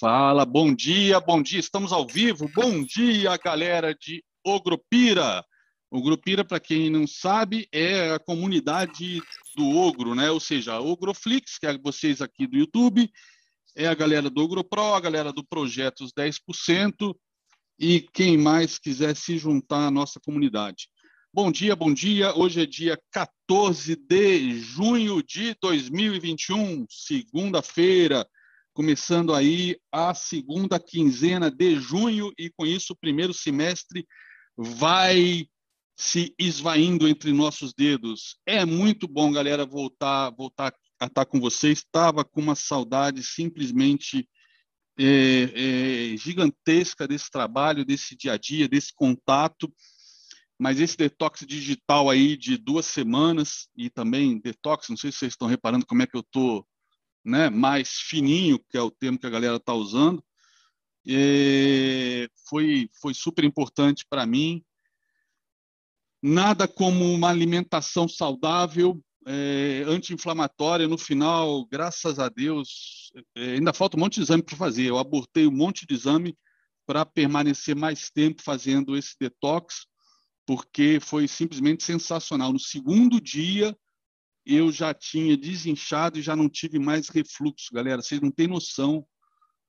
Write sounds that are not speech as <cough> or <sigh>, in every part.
Fala, bom dia, bom dia, estamos ao vivo. Bom dia, galera de Ogropira. O Grupira, para quem não sabe, é a comunidade do Ogro, né? Ou seja, a Ogroflix, que é vocês aqui do YouTube, é a galera do OgroPro, a galera do Projetos 10%, e quem mais quiser se juntar à nossa comunidade. Bom dia, bom dia. Hoje é dia 14 de junho de 2021, segunda-feira, começando aí a segunda quinzena de junho, e com isso o primeiro semestre vai se esvaindo entre nossos dedos. É muito bom, galera, voltar, voltar a estar com vocês. Estava com uma saudade simplesmente é, é, gigantesca desse trabalho, desse dia a dia, desse contato. Mas esse detox digital aí de duas semanas e também detox, não sei se vocês estão reparando como é que eu estou né, mais fininho, que é o termo que a galera está usando, é, foi, foi super importante para mim Nada como uma alimentação saudável, é, anti-inflamatória. No final, graças a Deus, é, ainda falta um monte de exame para fazer. Eu abortei um monte de exame para permanecer mais tempo fazendo esse detox, porque foi simplesmente sensacional. No segundo dia, eu já tinha desinchado e já não tive mais refluxo, galera. Vocês não têm noção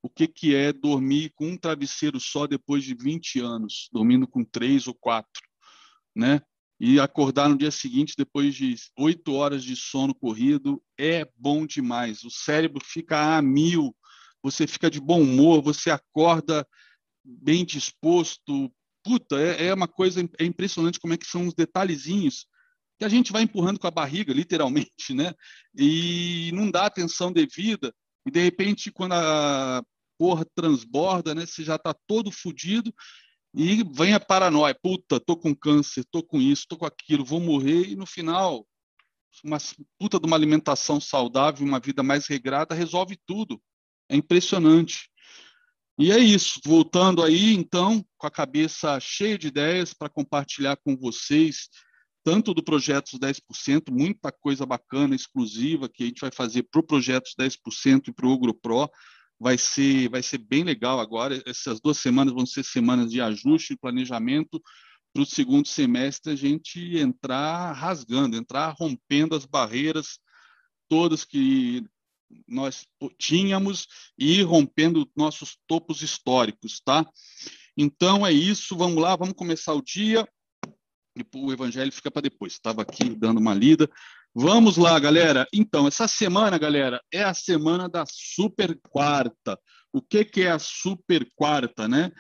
o que, que é dormir com um travesseiro só depois de 20 anos, dormindo com três ou quatro né? E acordar no dia seguinte, depois de oito horas de sono corrido, é bom demais. O cérebro fica a mil, você fica de bom humor, você acorda bem disposto. Puta, é, é uma coisa é impressionante como é que são os detalhezinhos que a gente vai empurrando com a barriga, literalmente, né? E não dá atenção devida. E de repente, quando a porra transborda, né? Você já está todo fodido e vem a paranoia, puta, tô com câncer, tô com isso, tô com aquilo, vou morrer, e no final, uma puta de uma alimentação saudável, uma vida mais regrada, resolve tudo. É impressionante. E é isso, voltando aí, então, com a cabeça cheia de ideias para compartilhar com vocês, tanto do Projetos 10%, muita coisa bacana, exclusiva, que a gente vai fazer para o Projetos 10% e para o Ogro Pro, vai ser, vai ser bem legal agora. Essas duas semanas vão ser semanas de ajuste e planejamento para o segundo semestre a gente entrar rasgando, entrar rompendo as barreiras todas que nós tínhamos e rompendo nossos topos históricos, tá? Então é isso, vamos lá, vamos começar o dia. E o evangelho fica para depois. Estava aqui dando uma lida. Vamos lá, galera. Então, essa semana, galera, é a semana da super quarta. O que, que é a super quarta, né?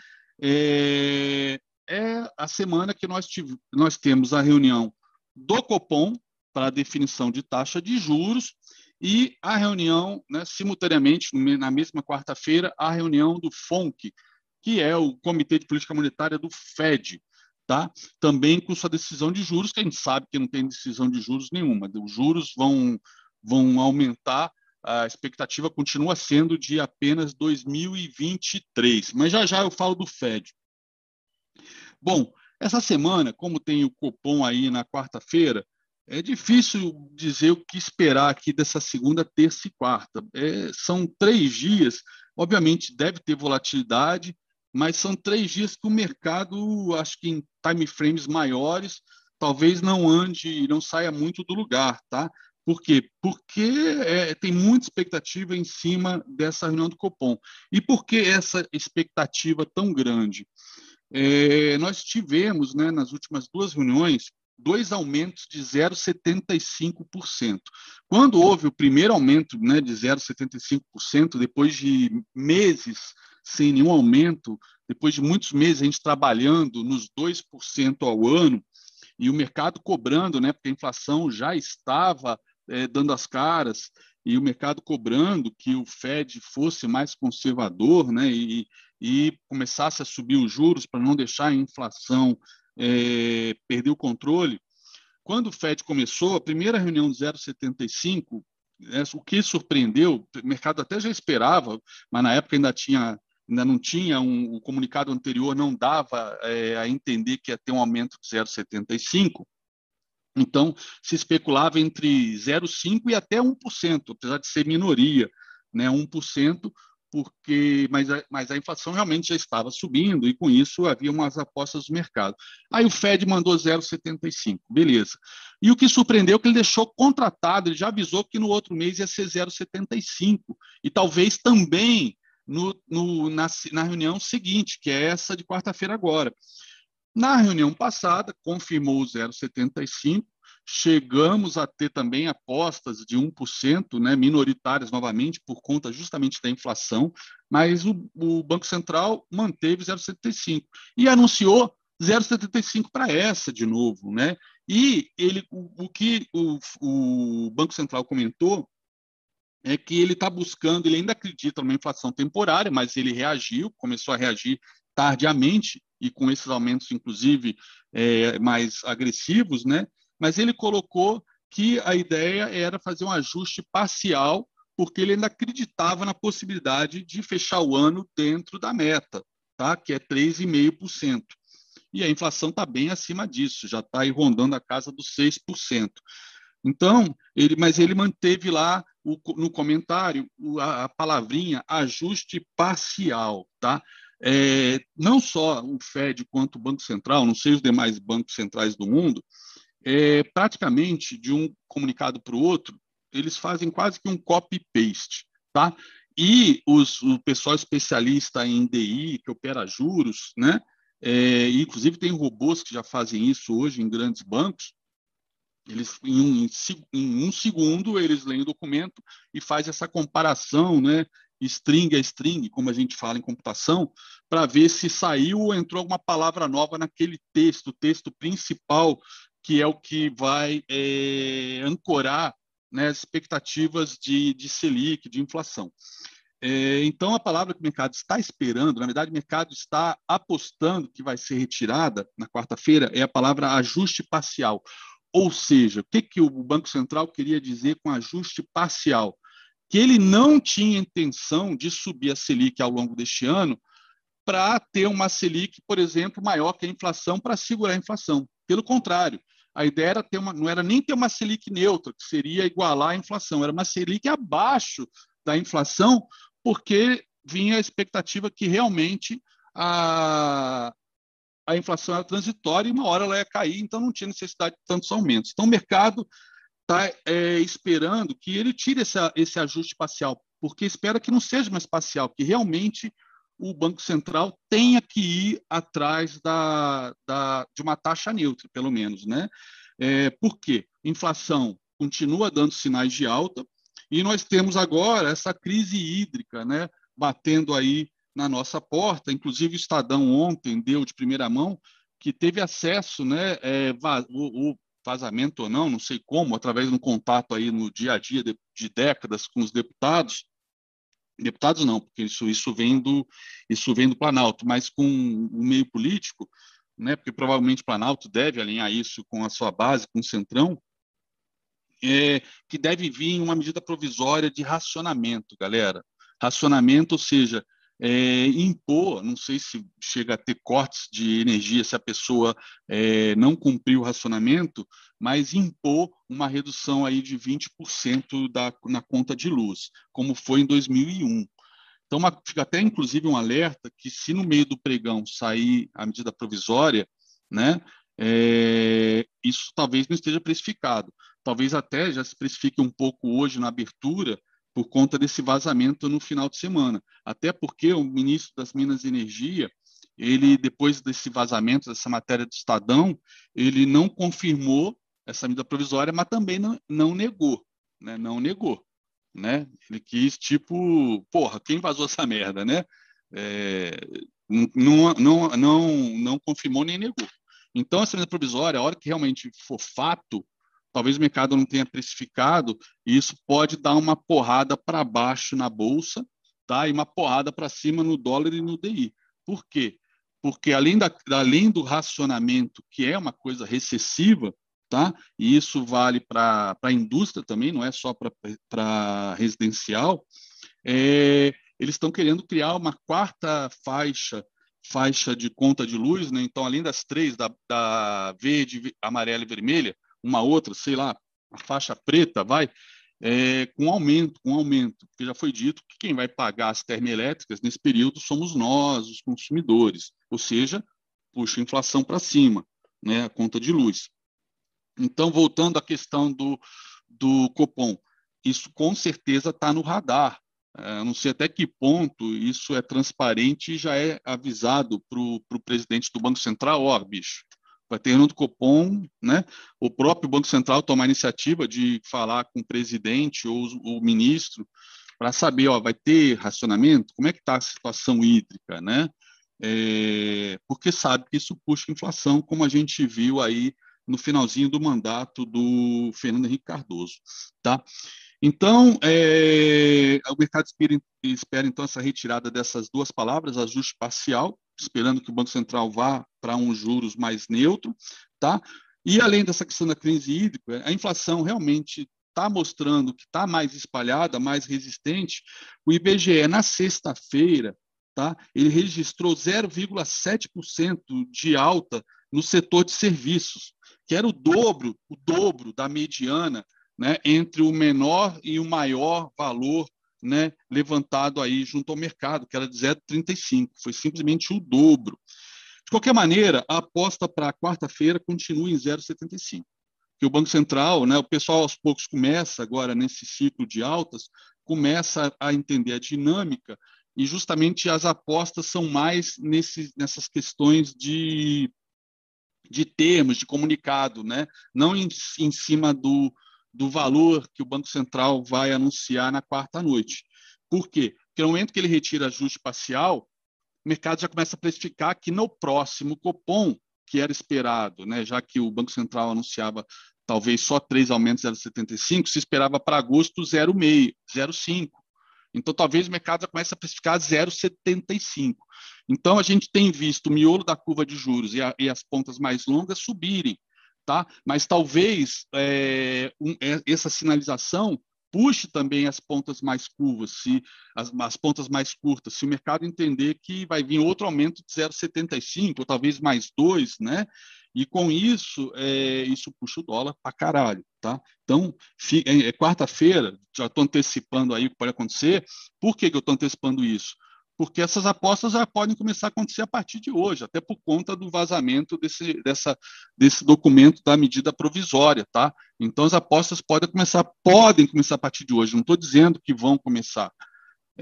É, é a semana que nós, tive, nós temos a reunião do Copom para definição de taxa de juros e a reunião, né, simultaneamente, na mesma quarta-feira, a reunião do FONC, que é o Comitê de Política Monetária do FED tá? Também com sua decisão de juros, que a gente sabe que não tem decisão de juros nenhuma. Os juros vão, vão aumentar, a expectativa continua sendo de apenas 2023. Mas já já eu falo do Fed. Bom, essa semana, como tem o Copom aí na quarta-feira, é difícil dizer o que esperar aqui dessa segunda, terça e quarta. É, são três dias, obviamente deve ter volatilidade, mas são três dias que o mercado, acho que em time frames maiores, talvez não ande, não saia muito do lugar, tá? Por quê? Porque é, tem muita expectativa em cima dessa reunião do Copom. E por que essa expectativa tão grande? É, nós tivemos, né, nas últimas duas reuniões, dois aumentos de 0,75%. Quando houve o primeiro aumento né, de 0,75%, depois de meses sem nenhum aumento, depois de muitos meses a gente trabalhando nos 2% ao ano, e o mercado cobrando, né, porque a inflação já estava é, dando as caras, e o mercado cobrando que o Fed fosse mais conservador né, e, e começasse a subir os juros para não deixar a inflação é, perder o controle. Quando o Fed começou, a primeira reunião de 0,75, é, o que surpreendeu, o mercado até já esperava, mas na época ainda tinha ainda não tinha um, o comunicado anterior não dava é, a entender que ia ter um aumento de 0,75. Então, se especulava entre 0,5% e até 1%, apesar de ser minoria, né, 1%, porque mas a, mas a inflação realmente já estava subindo e com isso havia umas apostas do mercado. Aí o Fed mandou 0,75, beleza. E o que surpreendeu é que ele deixou contratado, ele já avisou que no outro mês ia ser 0,75 e talvez também no, no, na, na reunião seguinte, que é essa de quarta-feira agora. Na reunião passada, confirmou o 0,75, chegamos a ter também apostas de 1%, né, minoritárias novamente, por conta justamente da inflação, mas o, o Banco Central manteve 0,75 e anunciou 0,75 para essa de novo. Né? E ele, o, o que o, o Banco Central comentou é que ele está buscando, ele ainda acredita numa inflação temporária, mas ele reagiu, começou a reagir tardiamente e com esses aumentos, inclusive, é, mais agressivos, né? Mas ele colocou que a ideia era fazer um ajuste parcial, porque ele ainda acreditava na possibilidade de fechar o ano dentro da meta, tá? Que é 3,5%. E a inflação está bem acima disso, já está rondando a casa dos 6%. Então, ele, mas ele manteve lá o, no comentário a, a, palavrinha ajuste parcial, tá? É, não só o Fed quanto o Banco Central, não sei os demais bancos centrais do mundo, é, praticamente de um comunicado para o outro, eles fazem quase que um copy-paste, tá? E os, o pessoal especialista em DI, que opera juros, né? É, inclusive tem robôs que já fazem isso hoje em grandes bancos, eles, em um, em um segundo, eles leem o documento e faz essa comparação, né, string a string, como a gente fala em computação, para ver se saiu ou entrou alguma palavra nova naquele texto, o texto principal, que é o que vai é, ancorar né, as expectativas de, de Selic, de inflação. É, então, a palavra que o mercado está esperando, na verdade, o mercado está apostando que vai ser retirada na quarta-feira, é a palavra ajuste parcial. Ou seja, o que, que o Banco Central queria dizer com ajuste parcial? Que ele não tinha intenção de subir a Selic ao longo deste ano para ter uma Selic, por exemplo, maior que a inflação para segurar a inflação. Pelo contrário, a ideia era ter uma, não era nem ter uma Selic neutra, que seria igualar a inflação, era uma Selic abaixo da inflação, porque vinha a expectativa que realmente a, a inflação era transitória e uma hora ela ia cair, então não tinha necessidade de tantos aumentos. Então o mercado está é, esperando que ele tire esse, esse ajuste parcial, porque espera que não seja mais parcial, que realmente o Banco Central tenha que ir atrás da, da, de uma taxa neutra, pelo menos. Né? É, por quê? Inflação continua dando sinais de alta, e nós temos agora essa crise hídrica, né, batendo aí na nossa porta. Inclusive, o Estadão ontem deu de primeira mão que teve acesso, né, é, o, o, vazamento ou não, não sei como, através de um contato aí no dia a dia de, de décadas com os deputados, deputados não, porque isso, isso, vem do, isso vem do Planalto, mas com o meio político, né, porque provavelmente o Planalto deve alinhar isso com a sua base, com o Centrão, é, que deve vir uma medida provisória de racionamento, galera. Racionamento, ou seja, é, impor, não sei se chega a ter cortes de energia se a pessoa é, não cumprir o racionamento, mas impor uma redução aí de 20% da, na conta de luz, como foi em 2001. Então, uma, fica até inclusive um alerta que se no meio do pregão sair a medida provisória, né, é, isso talvez não esteja precificado. Talvez até já se precifique um pouco hoje na abertura, por conta desse vazamento no final de semana. Até porque o ministro das Minas e Energia, ele depois desse vazamento dessa matéria do Estadão, ele não confirmou essa medida provisória, mas também não, não negou, né? Não negou, né? Ele quis tipo, porra, quem vazou essa merda, né? É, não, não, não, não confirmou nem negou. Então, essa medida provisória, a hora que realmente for fato, talvez o mercado não tenha precificado, e isso pode dar uma porrada para baixo na bolsa, tá? E uma porrada para cima no dólar e no DI. Por quê? Porque além, da, além do racionamento, que é uma coisa recessiva, tá? E isso vale para a indústria também, não é só para residencial, é, eles estão querendo criar uma quarta faixa faixa de conta de luz, né? Então, além das três, da, da verde, amarela e vermelha, uma outra, sei lá, a faixa preta, vai, é, com aumento, com aumento, porque já foi dito que quem vai pagar as termoelétricas nesse período somos nós, os consumidores, ou seja, puxa a inflação para cima, né, a conta de luz. Então, voltando à questão do, do Copom, isso com certeza está no radar. É, não sei até que ponto isso é transparente e já é avisado para o presidente do Banco Central, ó, oh, bicho, vai ter reunião do Copom, né? O próprio Banco Central tomar a iniciativa de falar com o presidente ou o ministro para saber, ó, vai ter racionamento? Como é que está a situação hídrica, né? É, porque sabe que isso puxa inflação, como a gente viu aí no finalzinho do mandato do Fernando Henrique Cardoso, tá? Então, é, o mercado espera, espera, então, essa retirada dessas duas palavras, ajuste parcial, esperando que o Banco Central vá para um juros mais neutro, tá? E, além dessa questão da crise hídrica, a inflação realmente está mostrando que está mais espalhada, mais resistente. O IBGE, na sexta-feira, tá? ele registrou 0,7% de alta no setor de serviços, que era o dobro, o dobro da mediana né, entre o menor e o maior valor né, levantado aí junto ao mercado, que era de 0,35, foi simplesmente o dobro. De qualquer maneira, a aposta para quarta-feira continua em 0,75. Que o Banco Central, né, o pessoal aos poucos começa agora nesse ciclo de altas, começa a entender a dinâmica e justamente as apostas são mais nesse, nessas questões de, de termos, de comunicado, né? não em, em cima do, do valor que o Banco Central vai anunciar na quarta noite. Por quê? Porque no momento que ele retira ajuste parcial, o mercado já começa a precificar que no próximo Copom, que era esperado, né, já que o Banco Central anunciava talvez só três aumentos 0,75, se esperava para agosto 0,5, 0,5. Então, talvez o mercado já comece a precificar 0,75. Então, a gente tem visto o miolo da curva de juros e, a, e as pontas mais longas subirem tá? Mas talvez é, um, é, essa sinalização puxe também as pontas mais curvas, se as, as, pontas mais curtas, se o mercado entender que vai vir outro aumento de 0,75 ou talvez mais dois, né? E com isso, é, isso puxa o dólar para caralho, tá? Então, é, é quarta-feira, já estou antecipando aí o que pode acontecer. Por que, que eu estou antecipando isso? Porque essas apostas já podem começar a acontecer a partir de hoje, até por conta do vazamento desse, dessa, desse documento da medida provisória, tá? Então as apostas podem começar, podem começar a partir de hoje. Não estou dizendo que vão começar,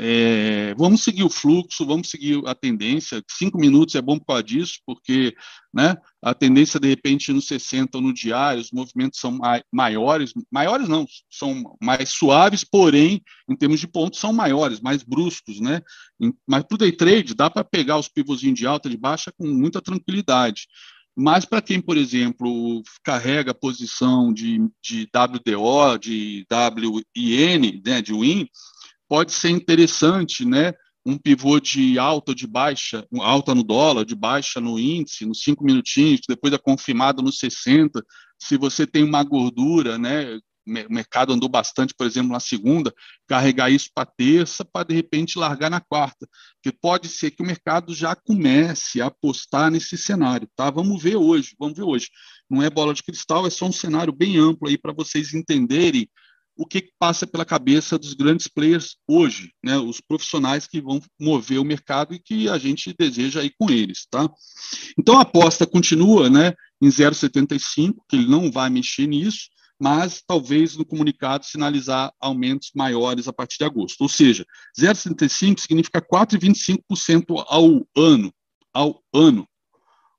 é, vamos seguir o fluxo, vamos seguir a tendência. Cinco minutos é bom por causa disso, porque né, a tendência, de repente, no 60 ou no diário, os movimentos são maiores, maiores não, são mais suaves, porém, em termos de pontos, são maiores, mais bruscos. Né? Mas para o day trade, dá para pegar os pivôzinhos de alta e de baixa com muita tranquilidade. Mas para quem, por exemplo, carrega a posição de, de WDO, de WIN, né, de WIN, pode ser interessante, né? Um pivô de alta ou de baixa, alta no dólar, de baixa no índice, nos cinco minutinhos, depois é confirmado nos 60. Se você tem uma gordura, né? O mercado andou bastante, por exemplo, na segunda, carregar isso para terça, para de repente largar na quarta. Porque pode ser que o mercado já comece a apostar nesse cenário, tá? Vamos ver hoje, vamos ver hoje. Não é bola de cristal, é só um cenário bem amplo aí para vocês entenderem o que passa pela cabeça dos grandes players hoje, né, os profissionais que vão mover o mercado e que a gente deseja ir com eles, tá? Então a aposta continua, né, em 0,75, que ele não vai mexer nisso, mas talvez no comunicado sinalizar aumentos maiores a partir de agosto. Ou seja, 0,75 significa 4,25% ao ano, ao ano.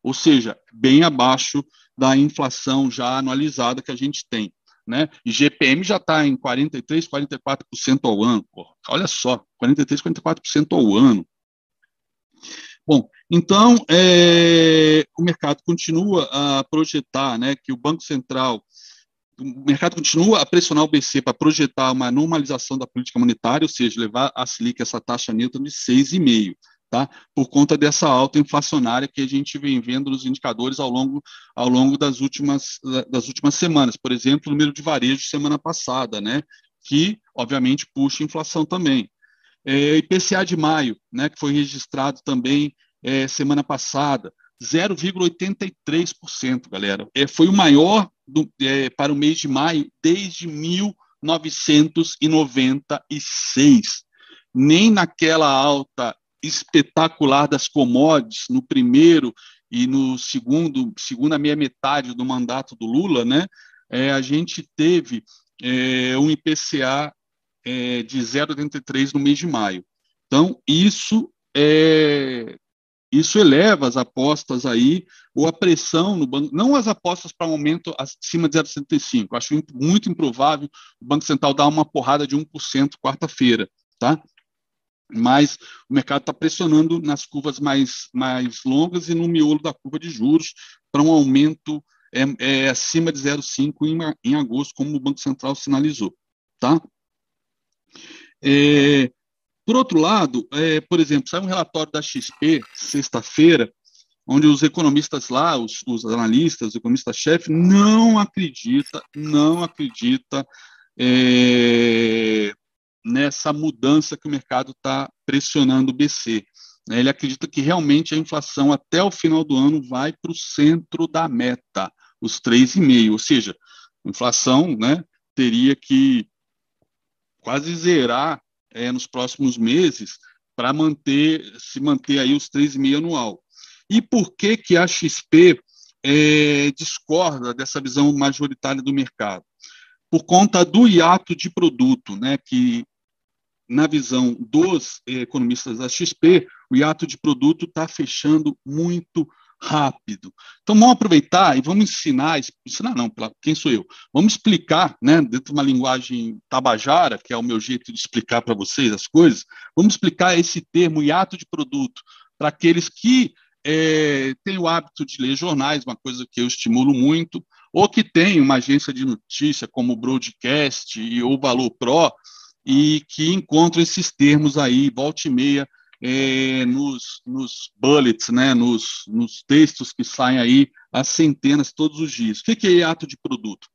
Ou seja, bem abaixo da inflação já anualizada que a gente tem né? E GPM já está em 43%, 44% ao ano. Porra. Olha só, 43%, 44% ao ano. Bom, então é, o mercado continua a projetar né, que o Banco Central, o mercado continua a pressionar o BC para projetar uma normalização da política monetária, ou seja, levar a Selic essa taxa neutra de 6,5% tá? por conta dessa alta inflacionária que a gente vem vendo nos indicadores ao longo, ao longo das, últimas, das últimas semanas. Por exemplo, o número de varejo semana passada, né? que, obviamente, puxa inflação também. É, IPCA de maio, né, que foi registrado também é, semana passada, 0,83%, galera. É, foi o maior do, é, para o mês de maio desde 19 996. Nem naquela alta espetacular das commodities no primeiro e no segundo, segunda meia metade do mandato do Lula, né, é, a gente teve é, um IPCA é, de 0,83 no mês de maio. Então, isso é, isso eleva as apostas aí, ou a pressão no banco, não as apostas para um aumento acima de 0,75. Acho muito improvável o Banco Central dar uma porrada de 1% quarta-feira, tá? Mas o mercado está pressionando nas curvas mais, mais longas e no miolo da curva de juros para um aumento é, é acima de 0,5 em, em agosto, como o Banco Central sinalizou, tá? É, por outro lado, é, por exemplo, sai um relatório da XP, sexta-feira, onde os economistas lá, os, os analistas, os economistas-chefe, não acredita, não acredita é, nessa mudança que o mercado está pressionando o BC. Né? Ele acredita que realmente a inflação até o final do ano vai para o centro da meta, os 3,5%, ou seja, a inflação né, teria que quase zerar é, nos próximos meses para manter se manter aí os 3,5 anual. E por que que a XP é, discorda dessa visão majoritária do mercado? Por conta do hiato de produto, né, que na visão dos economistas da XP, o hiato de produto está fechando muito rápido. Então vamos aproveitar e vamos ensinar, ensinar não, quem sou eu? Vamos explicar, né, dentro de uma linguagem tabajara, que é o meu jeito de explicar para vocês as coisas, vamos explicar esse termo hiato de produto para aqueles que é, têm o hábito de ler jornais, uma coisa que eu estimulo muito, ou que tem uma agência de notícia como o Broadcast e o Valor Pro, e que encontram esses termos aí, volta e meia, é, nos, nos bullets, né, nos, nos textos que saem aí as centenas todos os dias. O que, que é ato de produto?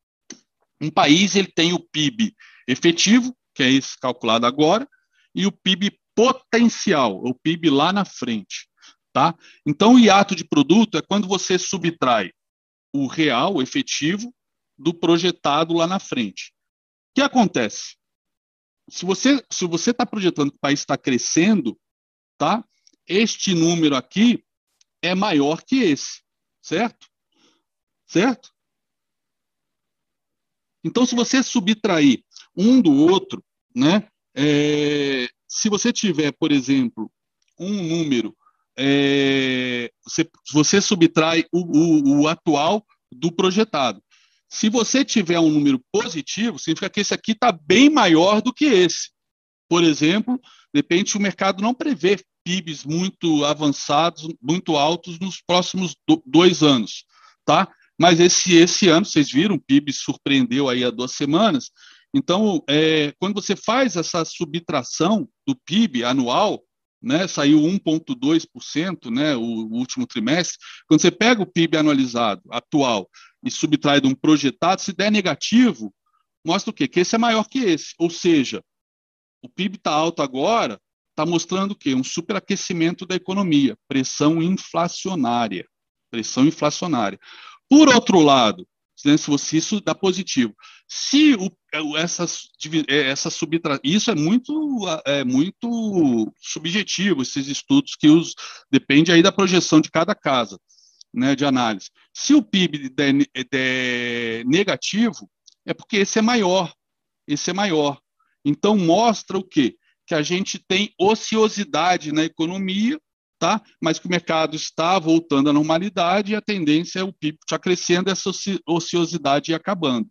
Um país ele tem o PIB efetivo, que é esse calculado agora, e o PIB potencial, o PIB lá na frente. Tá? Então, o hiato de produto é quando você subtrai o real, o efetivo, do projetado lá na frente. O que acontece? Se você se você está projetando que o país está crescendo, tá? Este número aqui é maior que esse, certo? Certo? Então, se você subtrair um do outro, né? É, se você tiver, por exemplo, um número, é, você, você subtrai o, o, o atual do projetado. Se você tiver um número positivo, significa que esse aqui está bem maior do que esse. Por exemplo, de repente o mercado não prevê PIBs muito avançados, muito altos nos próximos do, dois anos, tá? Mas esse, esse ano, vocês viram, o PIB surpreendeu aí há duas semanas. Então, é, quando você faz essa subtração do PIB anual, né, saiu 1,2%, né, o, o último trimestre. Quando você pega o PIB anualizado atual e subtrai de um projetado, se der negativo, mostra o quê? Que esse é maior que esse. Ou seja, o PIB está alto agora, está mostrando o quê? Um superaquecimento da economia, pressão inflacionária. Pressão inflacionária. Por outro lado, se você isso dá positivo. Se o, essa, essa subtra... isso é muito é muito subjetivo esses estudos que os depende aí da projeção de cada casa, né, de análise. Se o PIB der, der negativo, é porque esse é maior, esse é maior. Então, mostra o quê? Que a gente tem ociosidade na economia, tá? mas que o mercado está voltando à normalidade e a tendência é o PIB estar crescendo essa ociosidade ir acabando.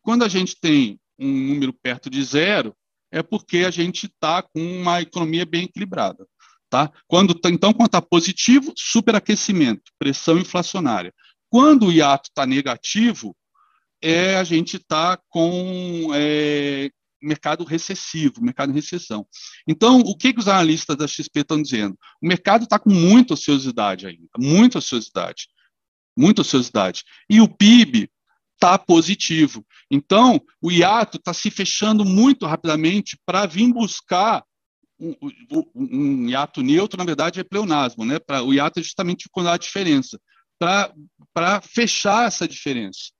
Quando a gente tem um número perto de zero, é porque a gente está com uma economia bem equilibrada. Tá? Quando, então, quando está positivo, superaquecimento, pressão inflacionária. Quando o hiato está negativo, é, a gente está com é, mercado recessivo, mercado em recessão. Então, o que, que os analistas da XP estão dizendo? O mercado está com muita ociosidade ainda, muita ociosidade, muita ociosidade. E o PIB está positivo. Então, o hiato está se fechando muito rapidamente para vir buscar um, um, um, hiato neutro, na verdade, é pleonasmo, né? Pra, o hiato é justamente quando há diferença, para fechar essa diferença.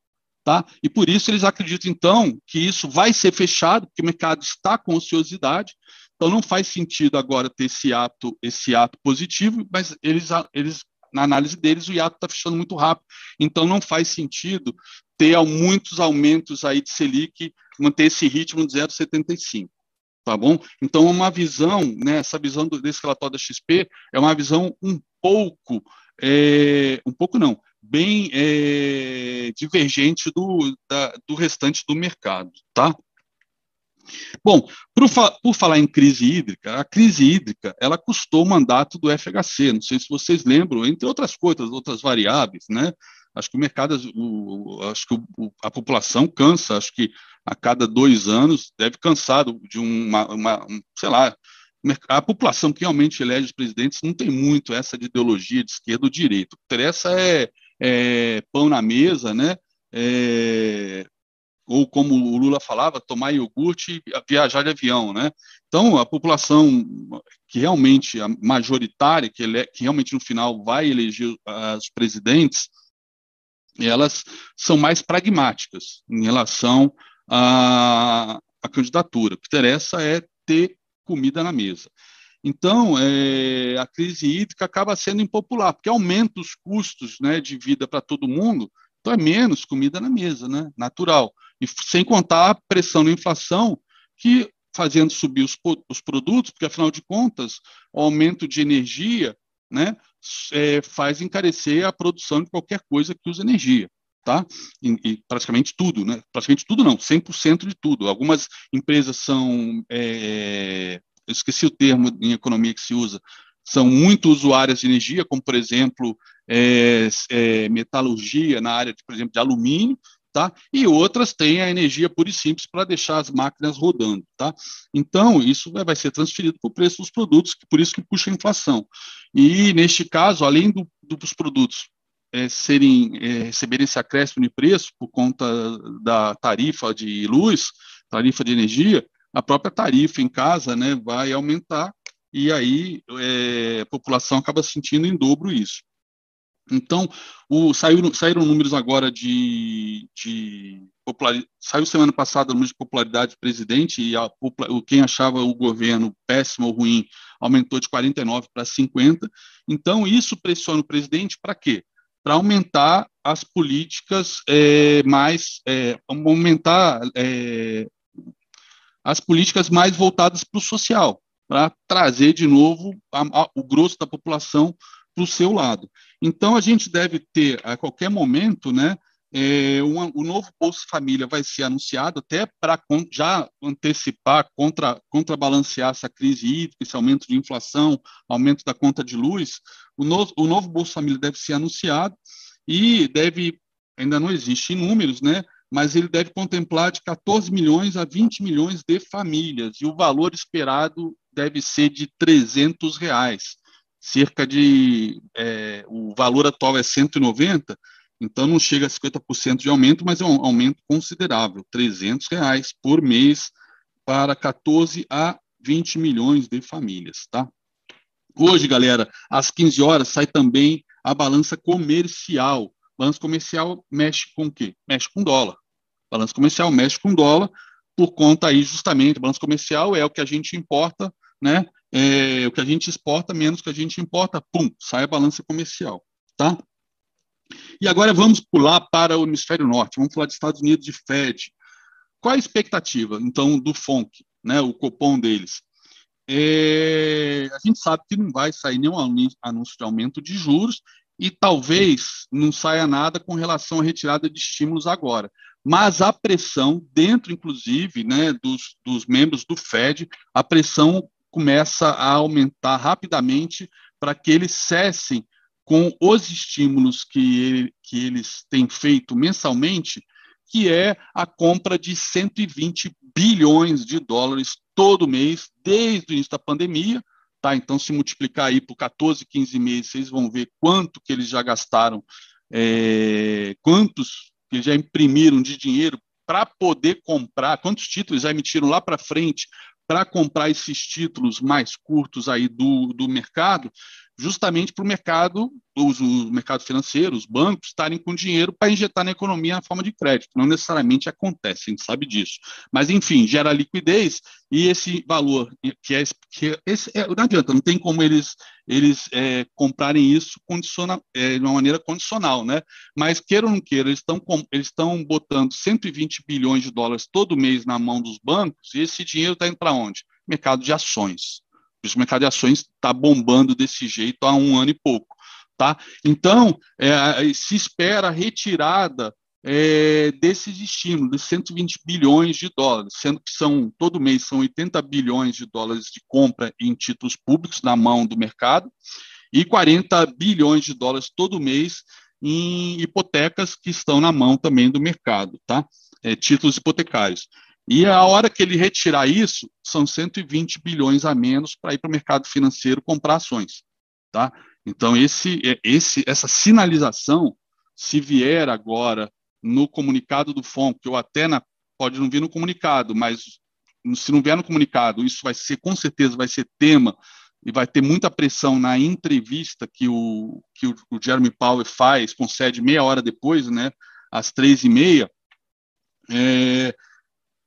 Tá? E por isso eles acreditam, então, que isso vai ser fechado, porque o mercado está com ociosidade, então não faz sentido agora ter esse ato, esse ato positivo, mas eles, eles na análise deles, o hiato está fechando muito rápido. Então não faz sentido ter muitos aumentos aí de Selic, manter esse ritmo de 0,75 tá bom? Então, uma visão, né, essa visão desse relatório da XP é uma visão um pouco, é, um pouco não, bem é, divergente do, da, do restante do mercado, tá? Bom, por, por, falar em crise hídrica, a crise hídrica ela custou o mandato do FHC. Não sei se vocês lembram, entre outras coisas, outras variáveis, né? Acho que o mercado, o, acho que o, a população cansa. Acho que a cada dois anos deve cansar de uma, uma um, sei lá, a população que realmente elege os presidentes não tem muito essa de ideologia de esquerda ou direita. O interessa é, é pão na mesa, né? É, ou como o Lula falava, tomar iogurte e viajar de avião, né? Então, a população que realmente, a majoritária, que, ele, que realmente no final vai eleger os presidentes, elas são mais pragmáticas em relação à, à candidatura. O que interessa é ter comida na mesa. Então, é, a crise hídrica acaba sendo impopular, porque aumenta os custos né, de vida para todo mundo, então é menos comida na mesa, né, natural. E sem contar a pressão da inflação, que fazendo subir os, os produtos, porque afinal de contas, o aumento de energia né, é, faz encarecer a produção de qualquer coisa que use energia. Tá? E, e, praticamente tudo, né? Praticamente tudo não, 100% de tudo. Algumas empresas são, é, eu esqueci o termo em economia que se usa, são muito usuárias de energia, como por exemplo é, é, metalurgia na área, de, por exemplo, de alumínio, tá? E outras têm a energia pura e simples para deixar as máquinas rodando, tá? Então, isso vai ser transferido para o preço dos produtos, por isso que puxa a inflação. E, neste caso, além do, dos produtos é, serem, é, receberem esse acréscimo de preço por conta da tarifa de luz, tarifa de energia, a própria tarifa em casa né, vai aumentar e aí é, a população acaba sentindo em dobro isso. Então, o, saiu, saíram números agora de, de popularidade, saiu semana passada o número de popularidade do presidente e a, quem achava o governo péssimo ou ruim aumentou de 49 para 50. Então, isso pressiona o presidente para quê? Para aumentar as políticas é, mais, é, aumentar é, as políticas mais voltadas para o social, para trazer de novo a, a, o grosso da população para o seu lado. Então, a gente deve ter, a qualquer momento, né, é, um, o novo Bolsa Família vai ser anunciado até para já antecipar, contra, contrabalancear essa crise hídrica, esse aumento de inflação, aumento da conta de luz. O novo, o novo Bolsa Família deve ser anunciado e deve, ainda não existe números, né, mas ele deve contemplar de 14 milhões a 20 milhões de famílias, e o valor esperado deve ser de 300 reais cerca de. É, o valor atual é 190, então não chega a 50% de aumento, mas é um aumento considerável, 300 reais por mês para 14 a 20 milhões de famílias, tá? Hoje, galera, às 15 horas sai também a balança comercial. Balança comercial mexe com o quê? Mexe com dólar. Balança comercial mexe com dólar por conta aí justamente, balança comercial é o que a gente importa, né? é, o que a gente exporta menos o que a gente importa, pum, sai a balança comercial, tá? E agora vamos pular para o hemisfério norte, vamos falar dos Estados Unidos de Fed. Qual a expectativa, então, do FONC, né, o cupom deles? É, a gente sabe que não vai sair nenhum anúncio de aumento de juros e talvez não saia nada com relação à retirada de estímulos agora. Mas a pressão, dentro, inclusive, né, dos, dos membros do Fed, a pressão começa a aumentar rapidamente para que eles cessem com os estímulos que, que eles têm feito mensalmente, que é a compra de 120 bilhões de dólares todo mês, desde o início da pandemia. Tá? Então, se multiplicar aí por 14, 15 meses, vocês vão ver quanto que eles já gastaram, é, quantos que já imprimiram de dinheiro para poder comprar, quantos títulos já emitiram lá para frente para comprar esses títulos mais curtos aí do, do mercado, justamente para o mercado, os, o mercado financeiro, os bancos, estarem com dinheiro para injetar na economia na forma de crédito. Não necessariamente acontece, a gente sabe disso. Mas, enfim, gera liquidez e esse valor, que é, que é, esse, é, não adianta, não tem como eles, eles é, comprarem isso condiciona, é, de uma maneira condicional, né? Mas, queira ou não queira, eles estão eles estão botando 120 bilhões de dólares todo mês na mão dos bancos e esse dinheiro está indo para onde? Mercado de ações. O mercado de ações está bombando desse jeito há um ano e pouco. Tá? Então, é, se espera a retirada é, desses estímulos, de 120 bilhões de dólares, sendo que são todo mês são 80 bilhões de dólares de compra em títulos públicos na mão do mercado e 40 bilhões de dólares todo mês em hipotecas que estão na mão também do mercado, tá? É, títulos hipotecários. E a hora que ele retirar isso, são 120 bilhões a menos para ir para o mercado financeiro comprar ações. Tá? Então, esse, é, esse, essa sinalização, se vier agora no comunicado do FONC, eu até na, pode não vir no comunicado, mas se não vier no comunicado, isso vai ser, com certeza, vai ser tema e vai ter muita pressão na entrevista que o, que o, o Jeremy Powell faz, concede meia hora depois, né, às três e meia, é,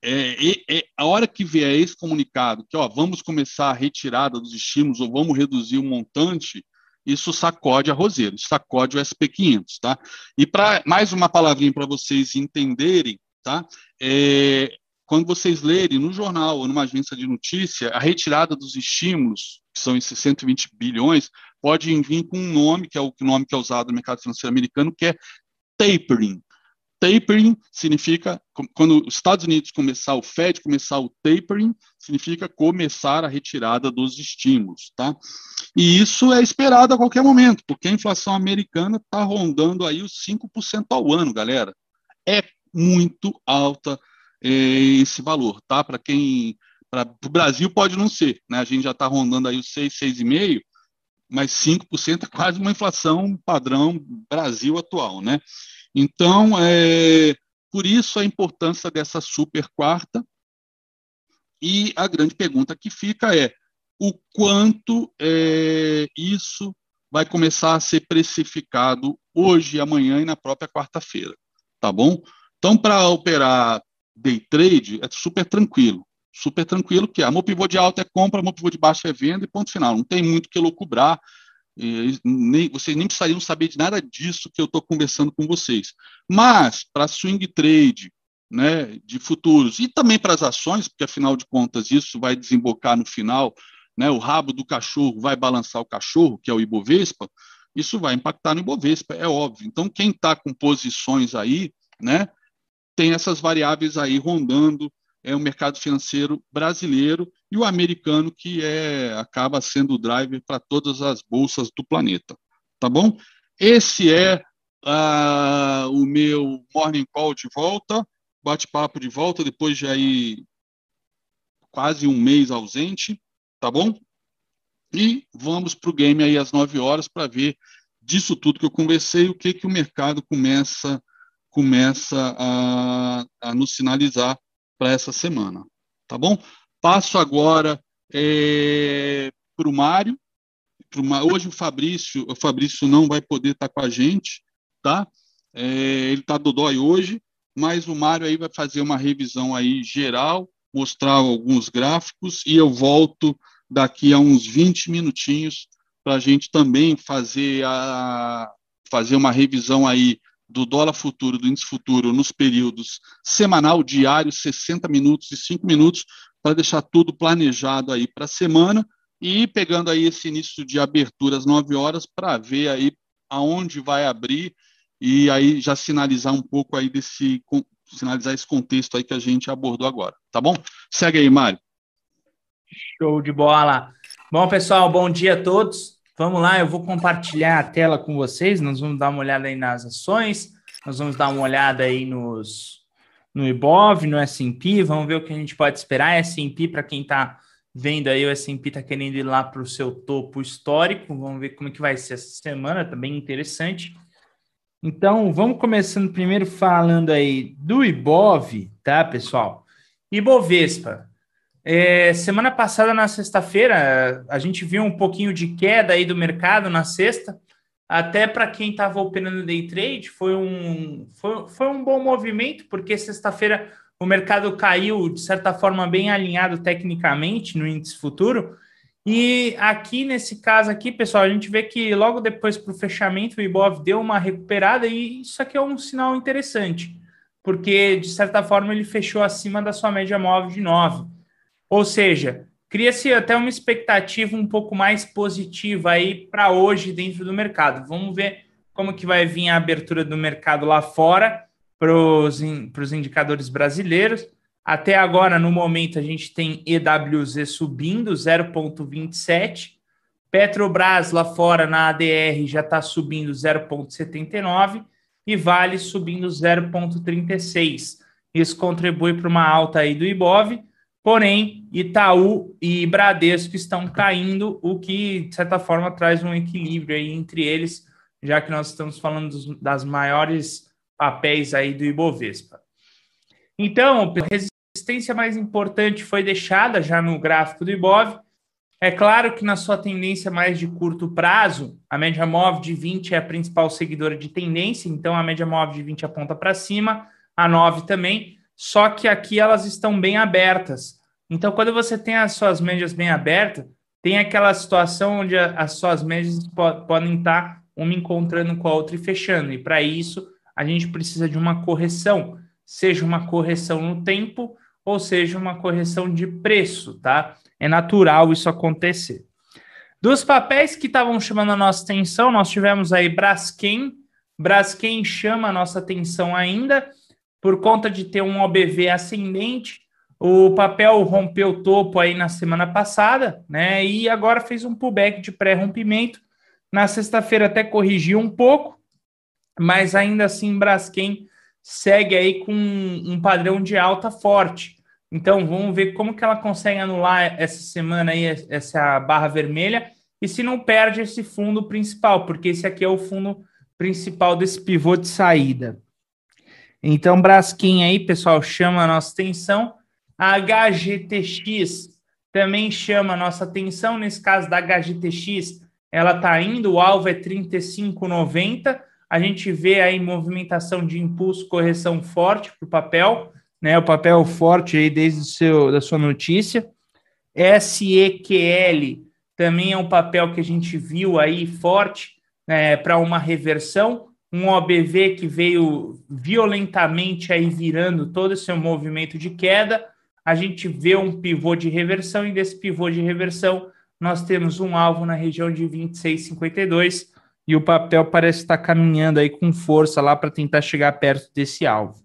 é, é, a hora que vier esse comunicado, que ó, vamos começar a retirada dos estímulos ou vamos reduzir o montante, isso sacode a roseira, sacode o SP500, tá? E para mais uma palavrinha para vocês entenderem, tá? É, quando vocês lerem no jornal ou numa agência de notícia, a retirada dos estímulos, que são esses 120 bilhões, pode vir com um nome, que é o nome que é usado no mercado financeiro americano, que é tapering, Tapering significa, quando os Estados Unidos começar, o Fed começar o tapering, significa começar a retirada dos estímulos, tá? E isso é esperado a qualquer momento, porque a inflação americana está rondando aí os 5% ao ano, galera. É muito alta é, esse valor, tá? Para quem, para o Brasil pode não ser, né? A gente já está rondando aí os 6, 6,5%, mas 5% é quase uma inflação padrão Brasil atual, né? Então, é, por isso a importância dessa super quarta. E a grande pergunta que fica é o quanto é, isso vai começar a ser precificado hoje, amanhã e na própria quarta-feira, tá bom? Então, para operar day trade é super tranquilo, super tranquilo que é, meu pivô de alta é compra, meu pivô de baixo é venda e ponto final. Não tem muito que lucubrar, nem, vocês nem precisariam saber de nada disso que eu estou conversando com vocês. Mas, para swing trade, né, de futuros, e também para as ações, porque afinal de contas isso vai desembocar no final, né, o rabo do cachorro vai balançar o cachorro, que é o Ibovespa, isso vai impactar no Ibovespa, é óbvio. Então, quem está com posições aí, né, tem essas variáveis aí rondando é o mercado financeiro brasileiro e o americano, que é, acaba sendo o driver para todas as bolsas do planeta. Tá bom? Esse é uh, o meu Morning Call de volta, bate-papo de volta, depois de aí quase um mês ausente, tá bom? E vamos para o game aí às 9 horas para ver disso tudo que eu conversei, o que, que o mercado começa, começa a, a nos sinalizar para essa semana, tá bom? Passo agora é, para o Mário. Hoje o Fabrício, o Fabrício não vai poder estar tá com a gente, tá? É, ele está dodói hoje, mas o Mário aí vai fazer uma revisão aí geral, mostrar alguns gráficos e eu volto daqui a uns 20 minutinhos para a gente também fazer, a, fazer uma revisão aí do dólar futuro, do índice futuro, nos períodos semanal, diário, 60 minutos e 5 minutos, para deixar tudo planejado aí para a semana e pegando aí esse início de abertura às 9 horas para ver aí aonde vai abrir e aí já sinalizar um pouco aí desse sinalizar esse contexto aí que a gente abordou agora, tá bom? Segue aí, Mário. Show de bola. Bom, pessoal, bom dia a todos. Vamos lá, eu vou compartilhar a tela com vocês. Nós vamos dar uma olhada aí nas ações, nós vamos dar uma olhada aí nos, no IBOV, no S&P, vamos ver o que a gente pode esperar. S&P, para quem está vendo aí, o S&P está querendo ir lá para o seu topo histórico. Vamos ver como é que vai ser essa semana, tá bem interessante. Então, vamos começando primeiro falando aí do IBOV, tá, pessoal? Ibovespa. É, semana passada, na sexta-feira, a gente viu um pouquinho de queda aí do mercado na sexta. Até para quem estava operando day trade, foi um, foi, foi um bom movimento, porque sexta-feira o mercado caiu, de certa forma, bem alinhado tecnicamente no índice futuro. E aqui, nesse caso aqui, pessoal, a gente vê que logo depois para o fechamento, o Ibov deu uma recuperada e isso aqui é um sinal interessante, porque, de certa forma, ele fechou acima da sua média móvel de 9. Ou seja, cria-se até uma expectativa um pouco mais positiva aí para hoje dentro do mercado. Vamos ver como que vai vir a abertura do mercado lá fora para os indicadores brasileiros. Até agora, no momento, a gente tem EWZ subindo 0,27. Petrobras lá fora na ADR já está subindo 0,79 e Vale subindo 0,36. Isso contribui para uma alta aí do Ibov, porém Itaú e Bradesco estão caindo, o que de certa forma traz um equilíbrio aí entre eles, já que nós estamos falando dos, das maiores papéis aí do Ibovespa. Então, resistência mais importante foi deixada já no gráfico do Ibov. É claro que na sua tendência mais de curto prazo, a média móvel de 20 é a principal seguidora de tendência, então a média móvel de 20 aponta para cima, a 9 também, só que aqui elas estão bem abertas. Então, quando você tem as suas médias bem abertas, tem aquela situação onde as suas médias podem estar uma encontrando com a outra e fechando, e para isso a gente precisa de uma correção, seja uma correção no tempo ou seja, uma correção de preço, tá? É natural isso acontecer. Dos papéis que estavam chamando a nossa atenção, nós tivemos aí Braskem. Braskem chama a nossa atenção ainda por conta de ter um OBV ascendente. O papel rompeu o topo aí na semana passada, né? E agora fez um pullback de pré-rompimento. Na sexta-feira até corrigiu um pouco, mas ainda assim Braskem segue aí com um padrão de alta forte. Então, vamos ver como que ela consegue anular essa semana aí, essa barra vermelha, e se não perde esse fundo principal, porque esse aqui é o fundo principal desse pivô de saída. Então, Braskem aí, pessoal, chama a nossa atenção. A HGTX também chama a nossa atenção. Nesse caso da HGTX, ela está indo, o alvo é 35,90. A gente vê aí movimentação de impulso, correção forte para o papel né, o papel forte aí desde o seu, da sua notícia. SEQL também é um papel que a gente viu aí forte né, para uma reversão, um OBV que veio violentamente aí virando todo esse seu movimento de queda. A gente vê um pivô de reversão e desse pivô de reversão nós temos um alvo na região de 26,52 e o papel parece estar caminhando aí com força lá para tentar chegar perto desse alvo.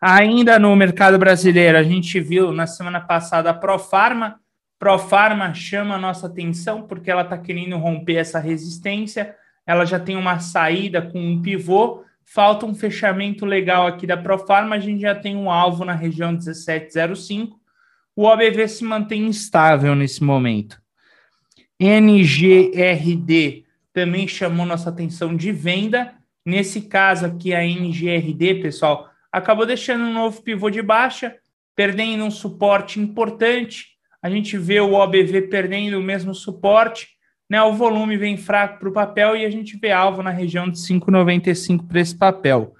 Ainda no mercado brasileiro, a gente viu na semana passada a Profarma. Profarma chama a nossa atenção porque ela está querendo romper essa resistência. Ela já tem uma saída com um pivô. Falta um fechamento legal aqui da Profarma. A gente já tem um alvo na região 1705. O OBV se mantém instável nesse momento. NGRD também chamou nossa atenção de venda. Nesse caso aqui, a NGRD, pessoal, acabou deixando um novo pivô de baixa, perdendo um suporte importante. A gente vê o OBV perdendo o mesmo suporte, né? O volume vem fraco para o papel e a gente vê alvo na região de 5,95 para esse papel.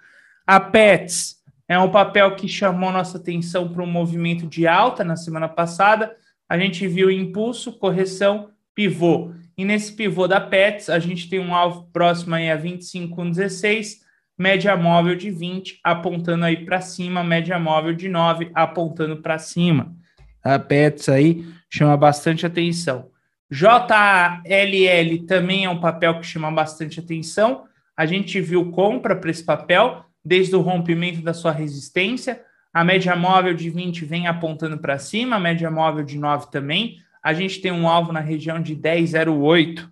A PETS é um papel que chamou nossa atenção para um movimento de alta na semana passada. A gente viu impulso, correção, pivô. E nesse pivô da PETS, a gente tem um alvo próximo aí a 25,16 média móvel de 20 apontando aí para cima, média móvel de 9 apontando para cima. A PETS aí chama bastante atenção. JLL também é um papel que chama bastante atenção. A gente viu compra para esse papel desde o rompimento da sua resistência. A média móvel de 20 vem apontando para cima, a média móvel de 9 também. A gente tem um alvo na região de 10,08.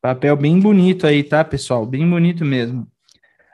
Papel bem bonito aí, tá, pessoal? Bem bonito mesmo.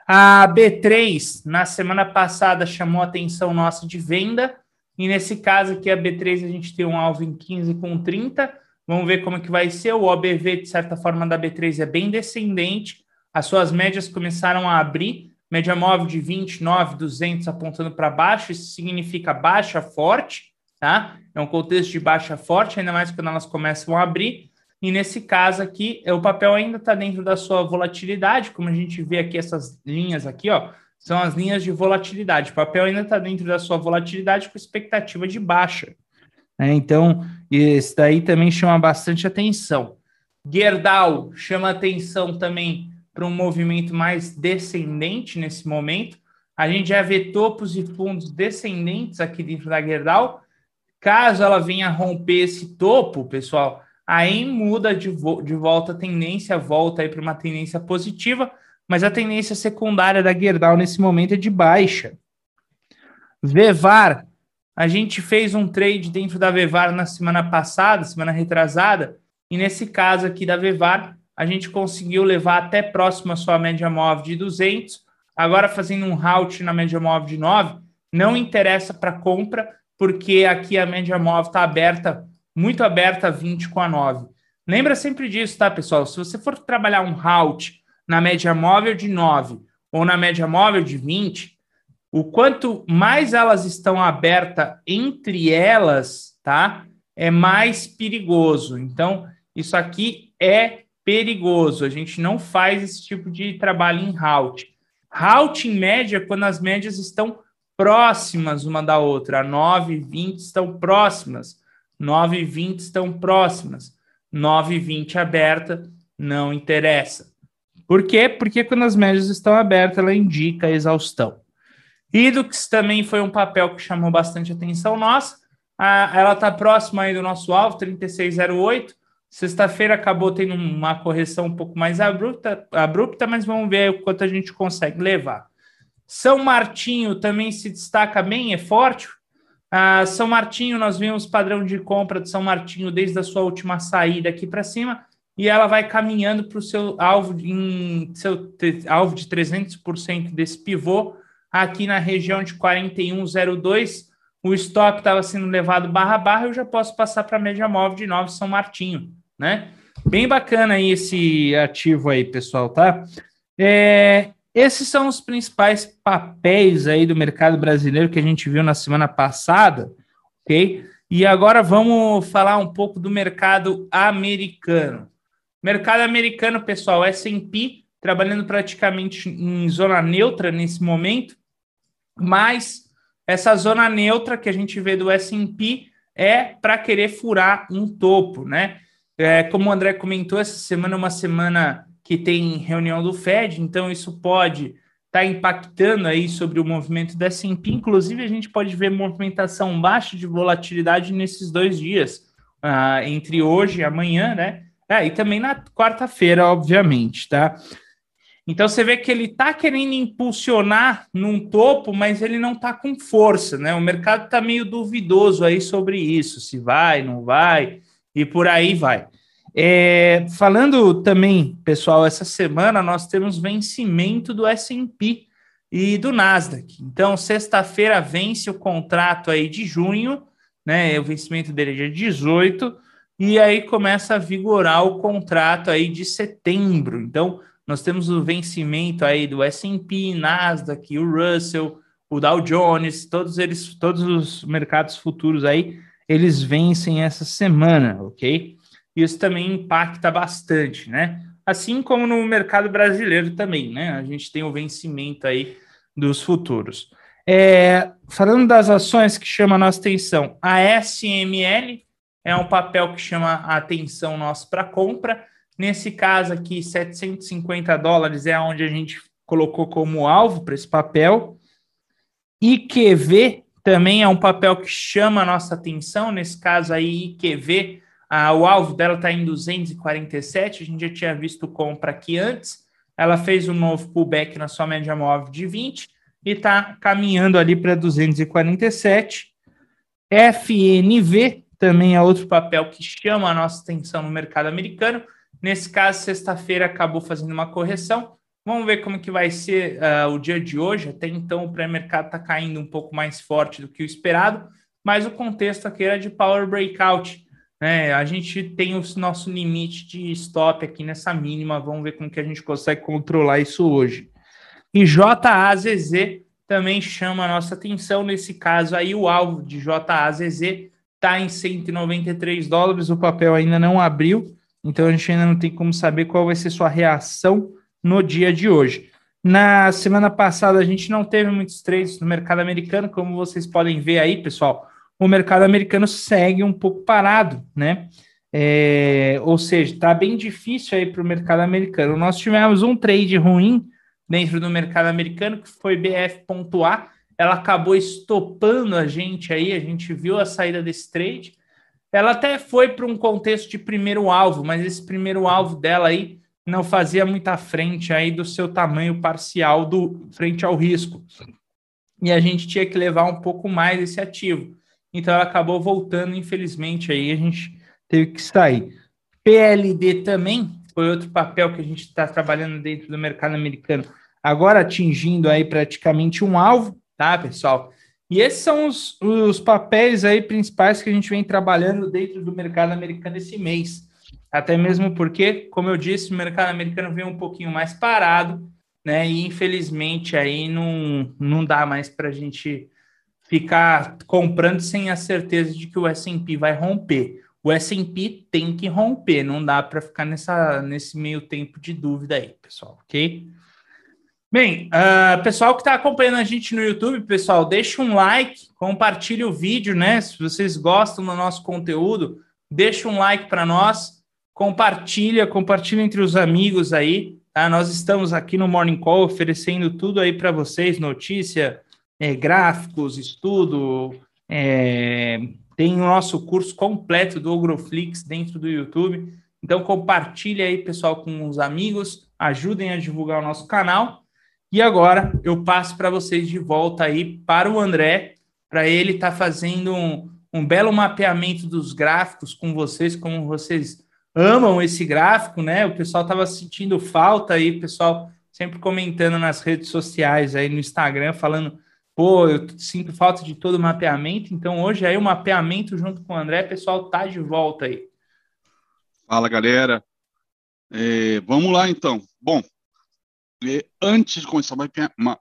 A B3, na semana passada, chamou atenção nossa de venda, e nesse caso aqui, a B3, a gente tem um alvo em 15 com 30. Vamos ver como que vai ser. O OBV, de certa forma, da B3 é bem descendente. As suas médias começaram a abrir. Média móvel de 29, 200 apontando para baixo. Isso significa baixa forte, tá? É um contexto de baixa forte, ainda mais quando elas começam a abrir. E nesse caso aqui, o papel ainda está dentro da sua volatilidade, como a gente vê aqui essas linhas aqui, ó, são as linhas de volatilidade. O papel ainda está dentro da sua volatilidade com expectativa de baixa. É, então, isso daí também chama bastante atenção. Gerdau chama atenção também para um movimento mais descendente nesse momento. A gente já vê topos e fundos descendentes aqui dentro da Gerdau. Caso ela venha romper esse topo, pessoal, aí muda de, vo de volta a tendência, volta aí para uma tendência positiva, mas a tendência secundária da Gerdau nesse momento é de baixa. Vevar, a gente fez um trade dentro da Vevar na semana passada, semana retrasada, e nesse caso aqui da Vevar, a gente conseguiu levar até próximo a sua média móvel de 200, agora fazendo um halt na média móvel de 9, não interessa para compra, porque aqui a média móvel está aberta muito aberta a 20 com a 9. Lembra sempre disso, tá, pessoal? Se você for trabalhar um halt na média móvel de 9 ou na média móvel de 20, o quanto mais elas estão abertas entre elas, tá? É mais perigoso. Então, isso aqui é perigoso. A gente não faz esse tipo de trabalho em halt. Halt em média quando as médias estão próximas uma da outra. A 9 e 20 estão próximas. 9 e 20 estão próximas. 9 e 20 aberta, não interessa. Por quê? Porque quando as médias estão abertas, ela indica a exaustão. Hidux também foi um papel que chamou bastante atenção nossa. Ah, ela está próxima aí do nosso alvo, 3608. Sexta-feira acabou tendo uma correção um pouco mais abrupta, abrupta, mas vamos ver o quanto a gente consegue levar. São Martinho também se destaca bem, é forte, a São Martinho, nós vimos padrão de compra de São Martinho desde a sua última saída aqui para cima, e ela vai caminhando para o seu alvo, em, seu alvo de 300% desse pivô, aqui na região de 41,02. O stop estava sendo levado barra barra, eu já posso passar para a média móvel de 9 São Martinho, né? Bem bacana aí esse ativo aí, pessoal, tá? É, esses são os principais papéis aí do mercado brasileiro que a gente viu na semana passada, ok? E agora vamos falar um pouco do mercado americano. Mercado americano, pessoal, S&P trabalhando praticamente em zona neutra nesse momento, mas essa zona neutra que a gente vê do S&P é para querer furar um topo, né? É, como o André comentou, essa semana é uma semana que tem reunião do Fed, então isso pode estar tá impactando aí sobre o movimento da S&P. Inclusive, a gente pode ver movimentação baixa de volatilidade nesses dois dias, uh, entre hoje e amanhã, né? É, e também na quarta-feira, obviamente, tá? Então você vê que ele está querendo impulsionar num topo, mas ele não está com força, né? O mercado está meio duvidoso aí sobre isso, se vai, não vai, e por aí vai. É, falando também, pessoal, essa semana nós temos vencimento do S&P e do Nasdaq. Então, sexta-feira vence o contrato aí de junho, né? O vencimento dele é dia 18, e aí começa a vigorar o contrato aí de setembro. Então, nós temos o vencimento aí do S&P, Nasdaq, o Russell, o Dow Jones, todos eles, todos os mercados futuros aí, eles vencem essa semana, ok? isso também impacta bastante, né? Assim como no mercado brasileiro também, né? A gente tem o vencimento aí dos futuros. É, falando das ações que chamam a nossa atenção, a SML é um papel que chama a atenção nossa para compra. Nesse caso aqui, 750 dólares é onde a gente colocou como alvo para esse papel. IQV também é um papel que chama a nossa atenção. Nesse caso aí, IQV ah, o alvo dela está em 247, a gente já tinha visto compra aqui antes. Ela fez um novo pullback na sua média móvel de 20 e está caminhando ali para 247. FNV também é outro papel que chama a nossa atenção no mercado americano. Nesse caso, sexta-feira acabou fazendo uma correção. Vamos ver como que vai ser uh, o dia de hoje. Até então, o pré-mercado está caindo um pouco mais forte do que o esperado, mas o contexto aqui era de power breakout. É, a gente tem o nosso limite de stop aqui nessa mínima. Vamos ver como que a gente consegue controlar isso hoje. E JAZZ também chama a nossa atenção. Nesse caso aí, o alvo de JAZZ está em 193 dólares, o papel ainda não abriu, então a gente ainda não tem como saber qual vai ser sua reação no dia de hoje. Na semana passada a gente não teve muitos trades no mercado americano, como vocês podem ver aí, pessoal. O mercado americano segue um pouco parado, né? É, ou seja, está bem difícil aí para o mercado americano. Nós tivemos um trade ruim dentro do mercado americano, que foi BF.A. Ela acabou estopando a gente aí, a gente viu a saída desse trade. Ela até foi para um contexto de primeiro alvo, mas esse primeiro alvo dela aí não fazia muita frente aí do seu tamanho parcial do frente ao risco. E a gente tinha que levar um pouco mais esse ativo. Então ela acabou voltando, infelizmente, aí a gente teve que sair. PLD também foi outro papel que a gente está trabalhando dentro do mercado americano, agora atingindo aí praticamente um alvo, tá, pessoal? E esses são os, os papéis aí principais que a gente vem trabalhando dentro do mercado americano esse mês. Até mesmo porque, como eu disse, o mercado americano vem um pouquinho mais parado, né? E infelizmente aí não, não dá mais para a gente ficar comprando sem a certeza de que o S&P vai romper o S&P tem que romper, não dá para ficar nessa, nesse meio tempo de dúvida aí, pessoal, ok? Bem, uh, pessoal que está acompanhando a gente no YouTube, pessoal, deixa um like, compartilhe o vídeo, né? Se vocês gostam do nosso conteúdo, deixa um like para nós, compartilha, compartilha entre os amigos aí, tá? Nós estamos aqui no Morning Call oferecendo tudo aí para vocês, notícia, é, gráficos, estudo, é, tem o nosso curso completo do Ogroflix dentro do YouTube. Então compartilhe aí, pessoal, com os amigos, ajudem a divulgar o nosso canal. E agora eu passo para vocês de volta aí para o André, para ele estar tá fazendo um, um belo mapeamento dos gráficos com vocês, como vocês amam esse gráfico, né? O pessoal estava sentindo falta aí, pessoal sempre comentando nas redes sociais aí no Instagram, falando pô, eu sinto falta de todo o mapeamento, então hoje aí o mapeamento junto com o André, pessoal, tá de volta aí. Fala, galera. É, vamos lá, então. Bom, é, antes de começar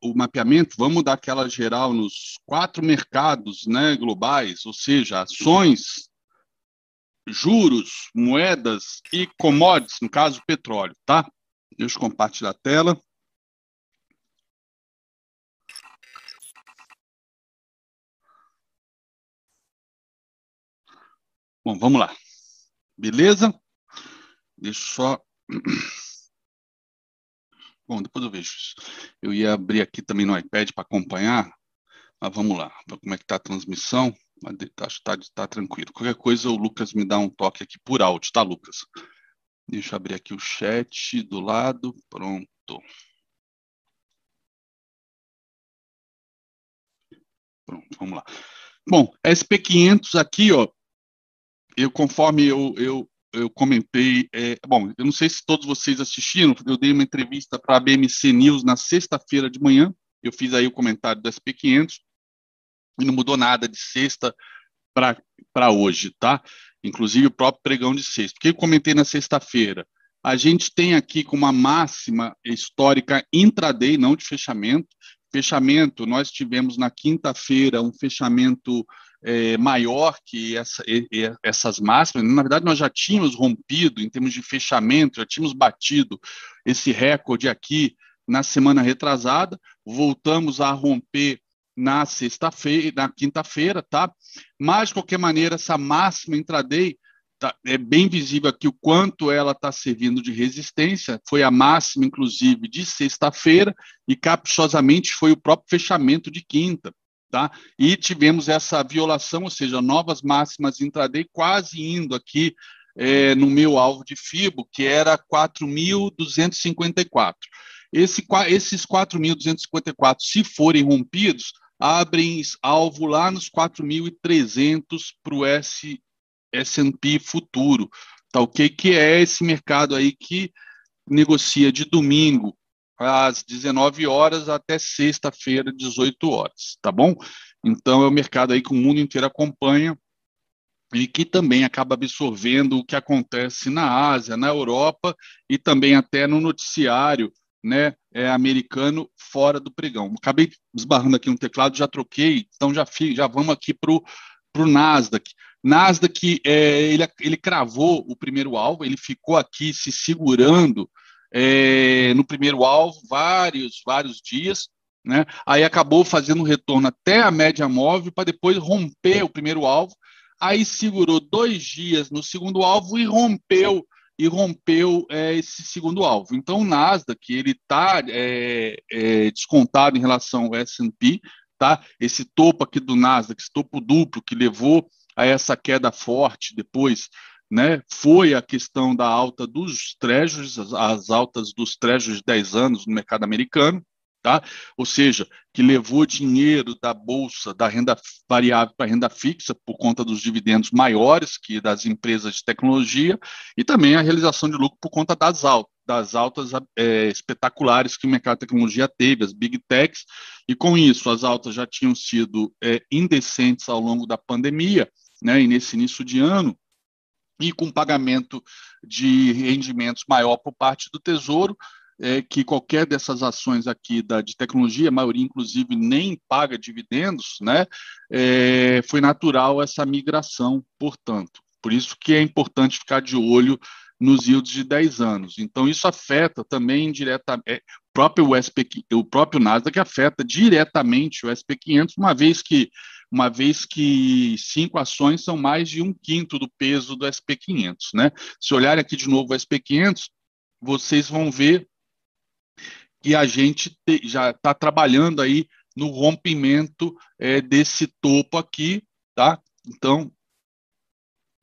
o mapeamento, vamos dar aquela geral nos quatro mercados né, globais, ou seja, ações, juros, moedas e commodities, no caso, petróleo, tá? Deixa eu compartilhar a tela. Bom, vamos lá. Beleza? Deixa só. <clears throat> Bom, depois eu vejo isso. Eu ia abrir aqui também no iPad para acompanhar, mas vamos lá. Como é que está a transmissão? Acho que está tá tranquilo. Qualquer coisa, o Lucas me dá um toque aqui por áudio, tá, Lucas? Deixa eu abrir aqui o chat do lado. Pronto. Pronto, vamos lá. Bom, SP500 aqui, ó, eu conforme eu, eu, eu comentei, é, bom, eu não sei se todos vocês assistiram, eu dei uma entrevista para a BMC News na sexta-feira de manhã, eu fiz aí o comentário do SP500, e não mudou nada de sexta para hoje, tá? Inclusive o próprio pregão de sexta. O que eu comentei na sexta-feira? A gente tem aqui com uma máxima histórica intraday, não de fechamento. Fechamento, nós tivemos na quinta-feira um fechamento é, maior que essa, e, e, essas máximas. Na verdade, nós já tínhamos rompido em termos de fechamento, já tínhamos batido esse recorde aqui na semana retrasada, voltamos a romper na sexta-feira, na quinta-feira, tá? Mas de qualquer maneira, essa máxima intraday tá, é bem visível aqui o quanto ela está servindo de resistência. Foi a máxima, inclusive, de sexta-feira e caprichosamente foi o próprio fechamento de quinta. Tá? E tivemos essa violação, ou seja, novas máximas intraday quase indo aqui é, no meu alvo de FIBO, que era 4.254. Esse, esses 4.254, se forem rompidos, abrem alvo lá nos 4.300 para o S&P futuro, tá ok? Que é esse mercado aí que negocia de domingo às 19 horas até sexta-feira, 18 horas, tá bom? Então é o mercado aí que o mundo inteiro acompanha e que também acaba absorvendo o que acontece na Ásia, na Europa e também até no noticiário né, é, americano fora do pregão. Acabei esbarrando aqui no teclado, já troquei, então já, já vamos aqui para o Nasdaq. Nasdaq, é, ele, ele cravou o primeiro alvo, ele ficou aqui se segurando é, no primeiro alvo vários, vários dias, né? Aí acabou fazendo retorno até a média móvel para depois romper o primeiro alvo. Aí segurou dois dias no segundo alvo e rompeu e rompeu é, esse segundo alvo. Então o Nasdaq ele está é, é, descontado em relação ao S&P, tá? Esse topo aqui do Nasdaq, esse topo duplo que levou a essa queda forte depois né, foi a questão da alta dos trechos, as altas dos trechos de 10 anos no mercado americano, tá? Ou seja, que levou dinheiro da bolsa, da renda variável para renda fixa por conta dos dividendos maiores que das empresas de tecnologia e também a realização de lucro por conta das altas, das altas é, espetaculares que o mercado de tecnologia teve, as big techs, e com isso as altas já tinham sido é, indecentes ao longo da pandemia, né? E nesse início de ano e com pagamento de rendimentos maior por parte do Tesouro, é, que qualquer dessas ações aqui da, de tecnologia, a maioria inclusive nem paga dividendos, né, é, foi natural essa migração, portanto. Por isso que é importante ficar de olho nos yields de 10 anos. Então, isso afeta também diretamente, é, próprio o próprio Nasdaq afeta diretamente o SP500, uma vez que uma vez que cinco ações são mais de um quinto do peso do SP500. Né? Se olharem aqui de novo o SP500, vocês vão ver que a gente te, já está trabalhando aí no rompimento é, desse topo aqui, tá? Então,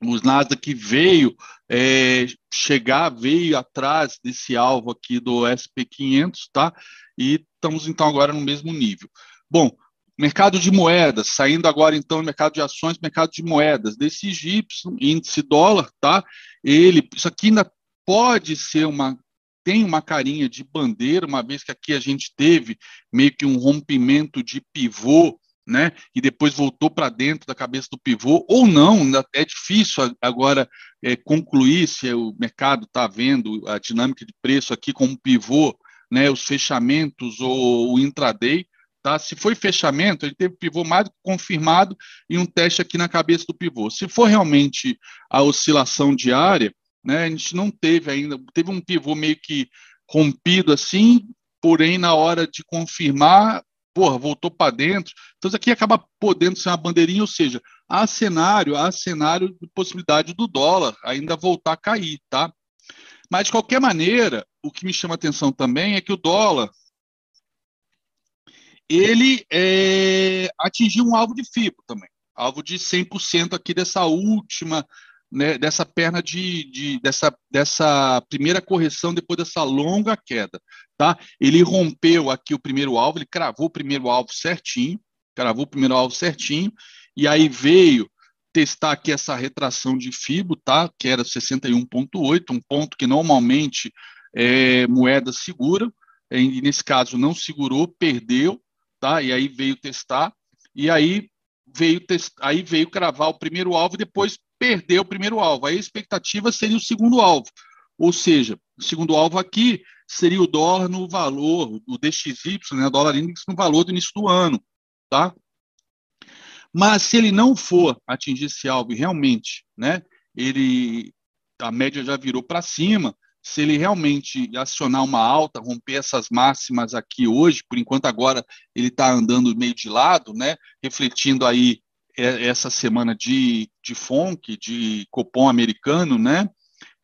os Nasdaq veio é, chegar, veio atrás desse alvo aqui do SP500, tá? E estamos então agora no mesmo nível. Bom, Mercado de moedas, saindo agora então do mercado de ações, mercado de moedas, desse Y, índice dólar, tá? Ele, isso aqui ainda pode ser uma, tem uma carinha de bandeira, uma vez que aqui a gente teve meio que um rompimento de pivô, né? E depois voltou para dentro da cabeça do pivô, ou não, é difícil agora é, concluir se o mercado está vendo a dinâmica de preço aqui como pivô, né? Os fechamentos ou o intraday Tá? Se foi fechamento, ele teve pivô mais confirmado e um teste aqui na cabeça do pivô. Se for realmente a oscilação diária, né, a gente não teve ainda, teve um pivô meio que rompido assim, porém na hora de confirmar, porra, voltou para dentro. Então isso aqui acaba podendo ser uma bandeirinha, ou seja, há cenário, há cenário de possibilidade do dólar ainda voltar a cair, tá? Mas de qualquer maneira, o que me chama atenção também é que o dólar ele é, atingiu um alvo de FIBO também, alvo de 100% aqui dessa última, né, dessa perna de, de, dessa, dessa primeira correção depois dessa longa queda, tá? Ele rompeu aqui o primeiro alvo, ele cravou o primeiro alvo certinho, cravou o primeiro alvo certinho, e aí veio testar aqui essa retração de FIBO, tá? Que era 61.8, um ponto que normalmente é, moeda segura, e nesse caso não segurou, perdeu, tá? E aí veio testar, e aí veio testar, aí veio cravar o primeiro alvo e depois perdeu o primeiro alvo. Aí a expectativa seria o segundo alvo. Ou seja, o segundo alvo aqui seria o dólar no valor, o DXY, né, dólar index no valor do início do ano, tá? Mas se ele não for atingir esse alvo realmente, né, ele a média já virou para cima, se ele realmente acionar uma alta, romper essas máximas aqui hoje, por enquanto agora ele está andando meio de lado, né, refletindo aí essa semana de, de FONC, de Copom americano, né,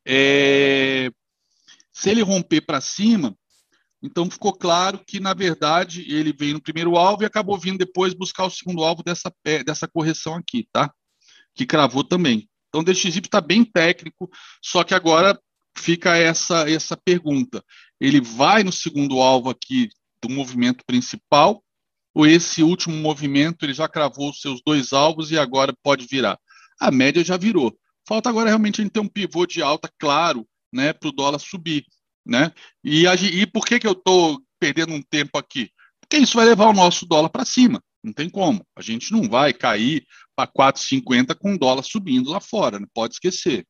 é, se ele romper para cima, então ficou claro que, na verdade, ele veio no primeiro alvo e acabou vindo depois buscar o segundo alvo dessa, dessa correção aqui, tá? Que cravou também. Então, o DXY está bem técnico, só que agora fica essa, essa pergunta. Ele vai no segundo alvo aqui do movimento principal, ou esse último movimento ele já cravou os seus dois alvos e agora pode virar? A média já virou. Falta agora realmente a gente ter um pivô de alta claro né, para o dólar subir. Né? E, e por que, que eu estou perdendo um tempo aqui? Porque isso vai levar o nosso dólar para cima. Não tem como. A gente não vai cair para 4,50 com dólar subindo lá fora, não pode esquecer.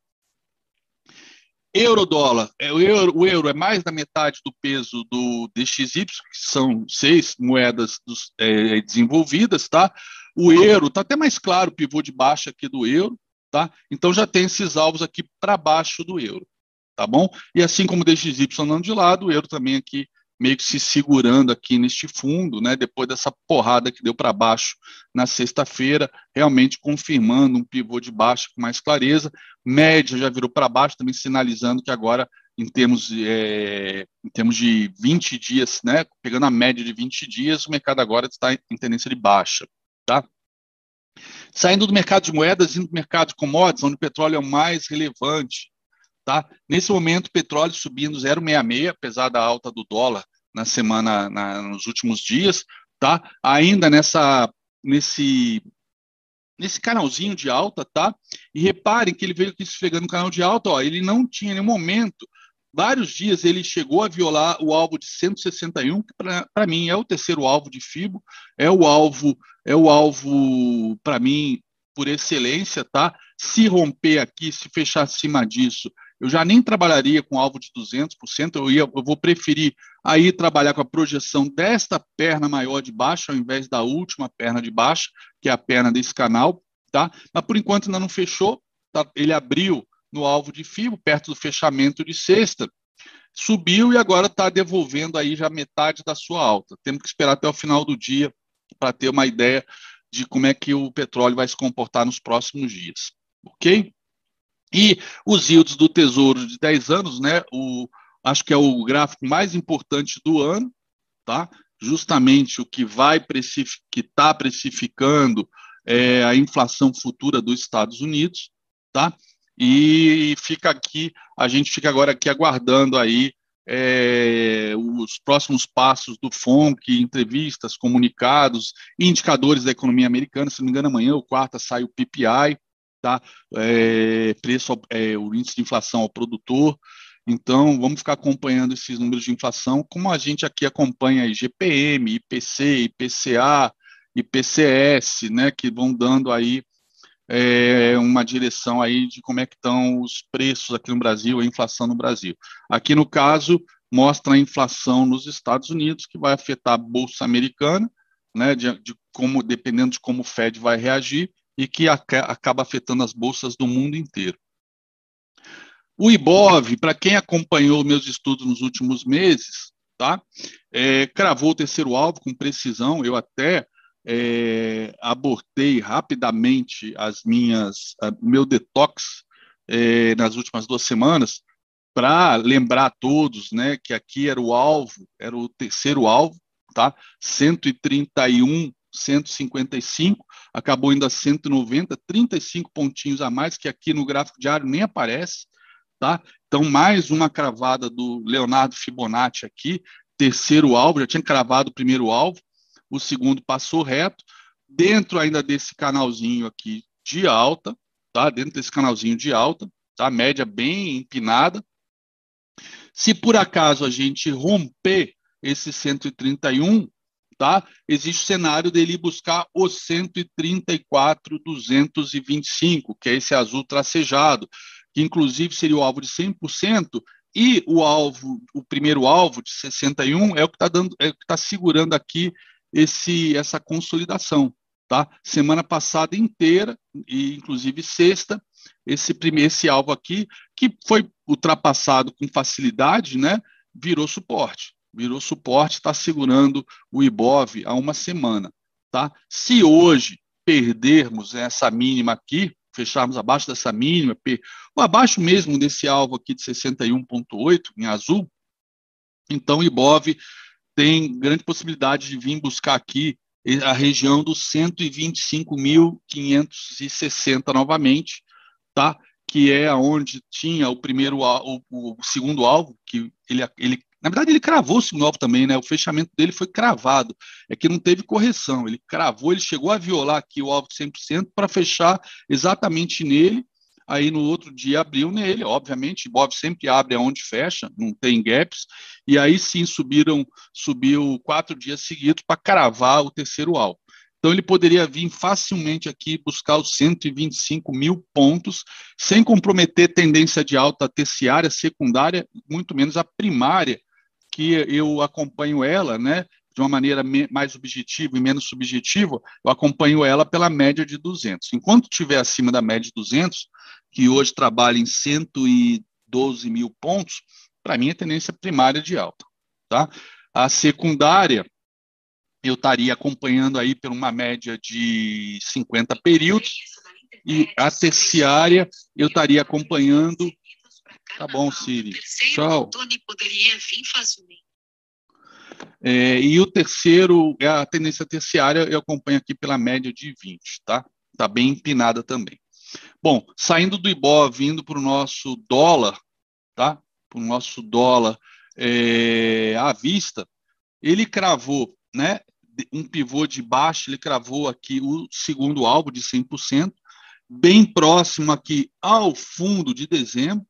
Euro-dólar, é, o, euro, o euro é mais da metade do peso do DXY, que são seis moedas dos, é, desenvolvidas, tá? O euro está até mais claro, pivô de baixa aqui do euro, tá? Então já tem esses alvos aqui para baixo do euro, tá bom? E assim como o DXY andando de lado, o euro também aqui meio que se segurando aqui neste fundo, né, depois dessa porrada que deu para baixo na sexta-feira, realmente confirmando um pivô de baixo com mais clareza. Média já virou para baixo, também sinalizando que agora, em termos, é, em termos de 20 dias, né, pegando a média de 20 dias, o mercado agora está em tendência de baixa. Tá? Saindo do mercado de moedas, indo para o mercado de commodities, onde o petróleo é o mais relevante, Tá? Nesse momento, petróleo subindo 0,66, apesar da alta do dólar na semana, na, nos últimos dias, tá? Ainda nessa, nesse, nesse canalzinho de alta, tá? E reparem que ele veio aqui esfregando no canal de alta, ó, ele não tinha nenhum momento, vários dias ele chegou a violar o alvo de 161, que para mim é o terceiro alvo de FIBO, é o alvo, é o alvo para mim por excelência, tá? Se romper aqui, se fechar acima disso, eu já nem trabalharia com alvo de 200%, eu, ia, eu vou preferir aí trabalhar com a projeção desta perna maior de baixo, ao invés da última perna de baixo, que é a perna desse canal, tá? Mas por enquanto ainda não fechou, tá? ele abriu no alvo de FIBO, perto do fechamento de sexta, subiu e agora está devolvendo aí já metade da sua alta. Temos que esperar até o final do dia para ter uma ideia de como é que o petróleo vai se comportar nos próximos dias, ok? E os yields do Tesouro de 10 anos, né, o, acho que é o gráfico mais importante do ano, tá? justamente o que vai que está precificando é, a inflação futura dos Estados Unidos, tá? E fica aqui, a gente fica agora aqui aguardando aí é, os próximos passos do FONC, entrevistas, comunicados, indicadores da economia americana. Se não me engano, amanhã ou quarta sai o PPI, tá? É, preço, é, o índice de inflação ao produtor. Então, vamos ficar acompanhando esses números de inflação, como a gente aqui acompanha IGPM, IPC, IPCA, IPCS, né, que vão dando aí é, uma direção aí de como é que estão os preços aqui no Brasil, a inflação no Brasil. Aqui no caso mostra a inflação nos Estados Unidos que vai afetar a bolsa americana, né, de, de como dependendo de como o Fed vai reagir e que acaba afetando as bolsas do mundo inteiro. O IBOV, para quem acompanhou meus estudos nos últimos meses, tá? É, cravou o terceiro alvo com precisão. Eu até é, abortei rapidamente as minhas, a, meu detox é, nas últimas duas semanas para lembrar a todos, né, que aqui era o alvo, era o terceiro alvo, tá? 131 155, acabou indo a 190, 35 pontinhos a mais, que aqui no gráfico diário nem aparece, tá? Então, mais uma cravada do Leonardo Fibonacci aqui, terceiro alvo, já tinha cravado o primeiro alvo, o segundo passou reto, dentro ainda desse canalzinho aqui de alta, tá? Dentro desse canalzinho de alta, tá? Média bem empinada. Se por acaso a gente romper esse 131, tá? Existe o cenário dele buscar o 134,225, que é esse azul tracejado, que inclusive seria o alvo de 100%, e o alvo, o primeiro alvo de 61 é o que está dando, é o que está segurando aqui esse essa consolidação, tá? Semana passada inteira e inclusive sexta, esse primeiro esse alvo aqui que foi ultrapassado com facilidade, né? Virou suporte virou suporte, está segurando o IBOV há uma semana. Tá? Se hoje perdermos essa mínima aqui, fecharmos abaixo dessa mínima, ou abaixo mesmo desse alvo aqui de 61,8 em azul, então o IBOV tem grande possibilidade de vir buscar aqui a região dos 125.560 novamente, tá? que é onde tinha o primeiro, o, o segundo alvo, que ele, ele na verdade, ele cravou o alvo também, né? O fechamento dele foi cravado. É que não teve correção. Ele cravou, ele chegou a violar aqui o alvo de 100% para fechar exatamente nele. Aí no outro dia abriu nele, obviamente, Bob sempre abre aonde fecha, não tem gaps. E aí sim subiram, subiu quatro dias seguidos para cravar o terceiro alvo. Então, ele poderia vir facilmente aqui buscar os 125 mil pontos, sem comprometer tendência de alta terciária, secundária, muito menos a primária, que eu acompanho ela, né? De uma maneira mais objetiva e menos subjetiva, eu acompanho ela pela média de 200. Enquanto estiver acima da média de 200, que hoje trabalha em 112 mil pontos, para mim é tendência primária de alta. Tá? A secundária, eu estaria acompanhando aí por uma média de 50 períodos, e a terciária eu estaria acompanhando. Tá bom, Siri. Tchau. É, e o terceiro, é a tendência terciária, eu acompanho aqui pela média de 20, tá? Tá bem empinada também. Bom, saindo do IBOV, vindo para o nosso dólar, tá? Para o nosso dólar é, à vista, ele cravou, né? um pivô de baixo, ele cravou aqui o segundo alvo de 100%, bem próximo aqui ao fundo de dezembro,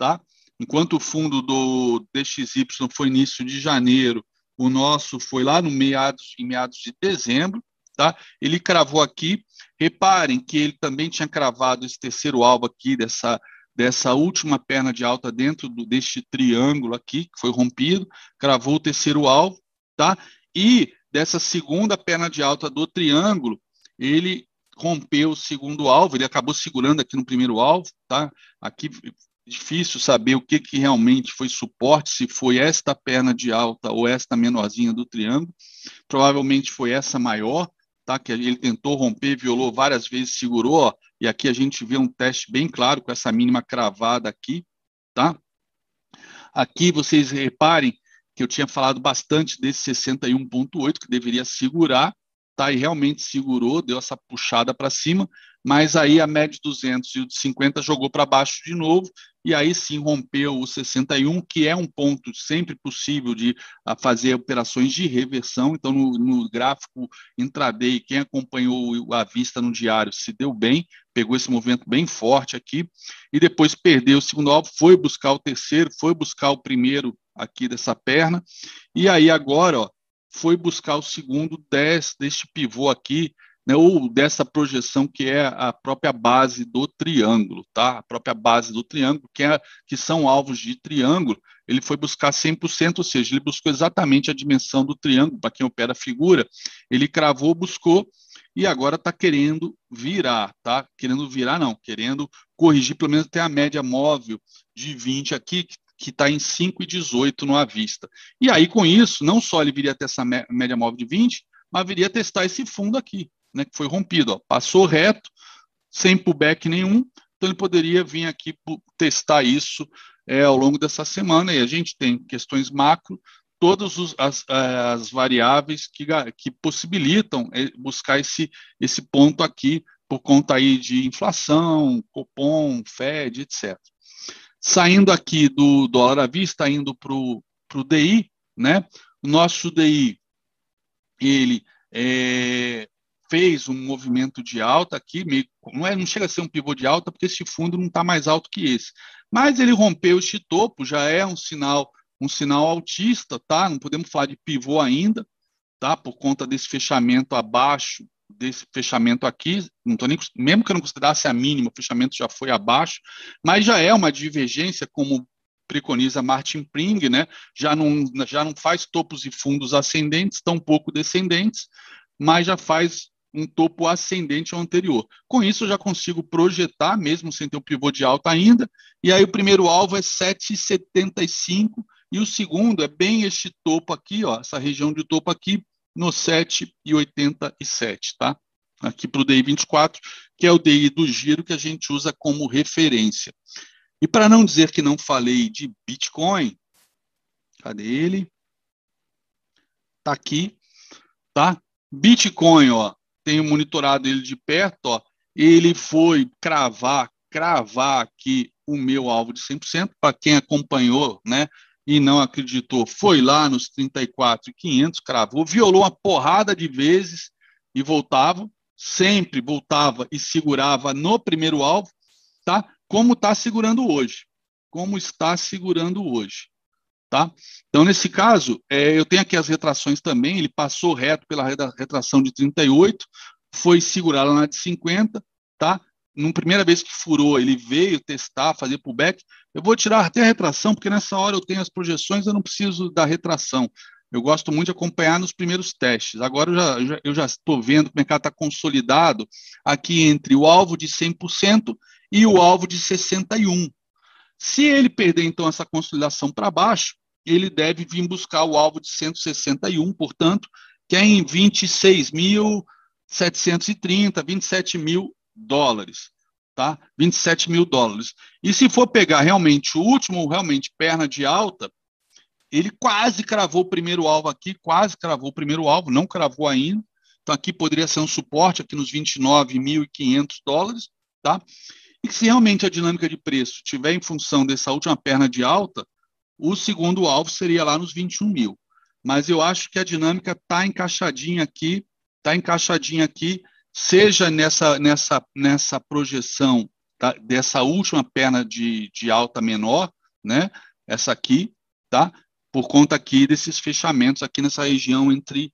tá? Enquanto o fundo do DXY foi início de janeiro, o nosso foi lá no meados, em meados de dezembro, tá? Ele cravou aqui. Reparem que ele também tinha cravado esse terceiro alvo aqui dessa dessa última perna de alta dentro do, deste triângulo aqui que foi rompido, cravou o terceiro alvo, tá? E dessa segunda perna de alta do triângulo, ele rompeu o segundo alvo, ele acabou segurando aqui no primeiro alvo, tá? Aqui difícil saber o que, que realmente foi suporte, se foi esta perna de alta ou esta menorzinha do triângulo. Provavelmente foi essa maior, tá? Que ele tentou romper, violou várias vezes, segurou, ó, e aqui a gente vê um teste bem claro com essa mínima cravada aqui, tá? Aqui vocês reparem que eu tinha falado bastante desse 61.8 que deveria segurar, tá? E realmente segurou, deu essa puxada para cima, mas aí a média de 200 e o de 50 jogou para baixo de novo, e aí sim rompeu o 61, que é um ponto sempre possível de fazer operações de reversão. Então, no, no gráfico intraday, quem acompanhou a vista no diário se deu bem, pegou esse movimento bem forte aqui, e depois perdeu o segundo alvo, foi buscar o terceiro, foi buscar o primeiro aqui dessa perna, e aí agora, ó, foi buscar o segundo desse, deste pivô aqui, né, ou dessa projeção que é a própria base do triângulo, tá? A própria base do triângulo, que, é, que são alvos de triângulo, ele foi buscar 100%, ou seja, ele buscou exatamente a dimensão do triângulo, para quem opera a figura, ele cravou, buscou, e agora está querendo virar, tá? Querendo virar, não, querendo corrigir pelo menos até a média móvel de 20 aqui, que está em 5,18 no à vista. E aí, com isso, não só ele viria até essa média móvel de 20, mas viria testar esse fundo aqui, né, que foi rompido. Ó. Passou reto, sem pullback nenhum, então ele poderia vir aqui testar isso é, ao longo dessa semana. E a gente tem questões macro, todas as, as, variáveis que, que possibilitam é, buscar esse, esse ponto aqui por conta aí de inflação, Copom, Fed, etc. Saindo aqui do dólar à vista, indo para o DI, né? O nosso DI, ele é, fez um movimento de alta aqui, meio, não, é, não chega a ser um pivô de alta, porque esse fundo não está mais alto que esse. Mas ele rompeu este topo, já é um sinal, um sinal altista, tá? Não podemos falar de pivô ainda, tá? Por conta desse fechamento abaixo desse fechamento aqui, não tô nem, mesmo que eu não considerasse a mínima, o fechamento já foi abaixo, mas já é uma divergência, como preconiza Martin Pring, né? já, não, já não faz topos e fundos ascendentes, tampouco descendentes, mas já faz um topo ascendente ao anterior. Com isso, eu já consigo projetar, mesmo sem ter o pivô de alta ainda, e aí o primeiro alvo é 7,75, e o segundo é bem este topo aqui, ó, essa região de topo aqui, no 7,87, tá? Aqui para o DI 24, que é o DI do giro que a gente usa como referência. E para não dizer que não falei de Bitcoin, cadê ele? Tá aqui, tá? Bitcoin, ó, tenho monitorado ele de perto, ó. Ele foi cravar, cravar aqui o meu alvo de 100%, para quem acompanhou, né? e não acreditou, foi lá nos 34,500, cravou, violou uma porrada de vezes e voltava, sempre voltava e segurava no primeiro alvo, tá? Como está segurando hoje. Como está segurando hoje. Tá? Então, nesse caso, é, eu tenho aqui as retrações também, ele passou reto pela retração de 38, foi segurar lá na de 50, tá? Numa primeira vez que furou, ele veio testar, fazer pullback. Eu vou tirar até a retração, porque nessa hora eu tenho as projeções, eu não preciso da retração. Eu gosto muito de acompanhar nos primeiros testes. Agora eu já estou vendo que o mercado está consolidado aqui entre o alvo de 100% e o alvo de 61%. Se ele perder, então, essa consolidação para baixo, ele deve vir buscar o alvo de 161, portanto, que é em 26.730, 27 mil dólares, tá? 27 mil dólares. E se for pegar realmente o último, realmente perna de alta, ele quase cravou o primeiro alvo aqui, quase cravou o primeiro alvo, não cravou ainda. Então aqui poderia ser um suporte aqui nos 29.500 dólares, tá? E se realmente a dinâmica de preço tiver em função dessa última perna de alta, o segundo alvo seria lá nos 21 mil. Mas eu acho que a dinâmica está encaixadinha aqui, está encaixadinha aqui, seja nessa, nessa, nessa projeção tá, dessa última perna de, de alta menor, né? Essa aqui, tá? Por conta aqui desses fechamentos aqui nessa região entre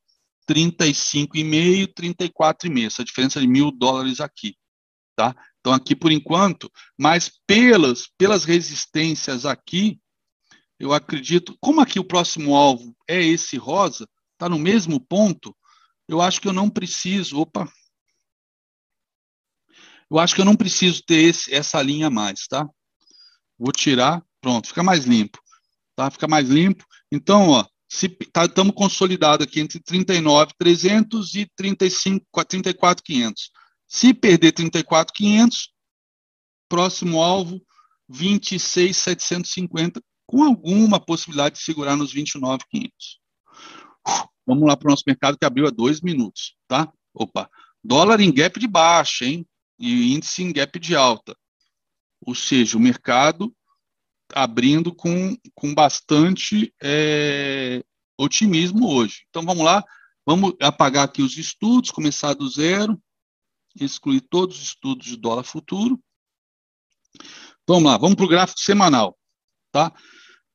35,5 e 34,5, essa diferença de mil dólares aqui, tá? Então aqui por enquanto, mas pelas pelas resistências aqui, eu acredito, como aqui o próximo alvo é esse rosa, está no mesmo ponto, eu acho que eu não preciso, opa, eu acho que eu não preciso ter esse, essa linha mais, tá? Vou tirar, pronto, fica mais limpo, tá? Fica mais limpo. Então, ó, estamos tá, consolidados aqui entre 39,300 e 35, 34,500. Se perder 34,500, próximo alvo 26,750 com alguma possibilidade de segurar nos 29,500. Vamos lá para o nosso mercado que abriu há dois minutos, tá? Opa, dólar em gap de baixa, hein? E índice em gap de alta. Ou seja, o mercado abrindo com, com bastante é, otimismo hoje. Então vamos lá, vamos apagar aqui os estudos, começar do zero, excluir todos os estudos de dólar futuro. Vamos lá, vamos para o gráfico semanal, tá?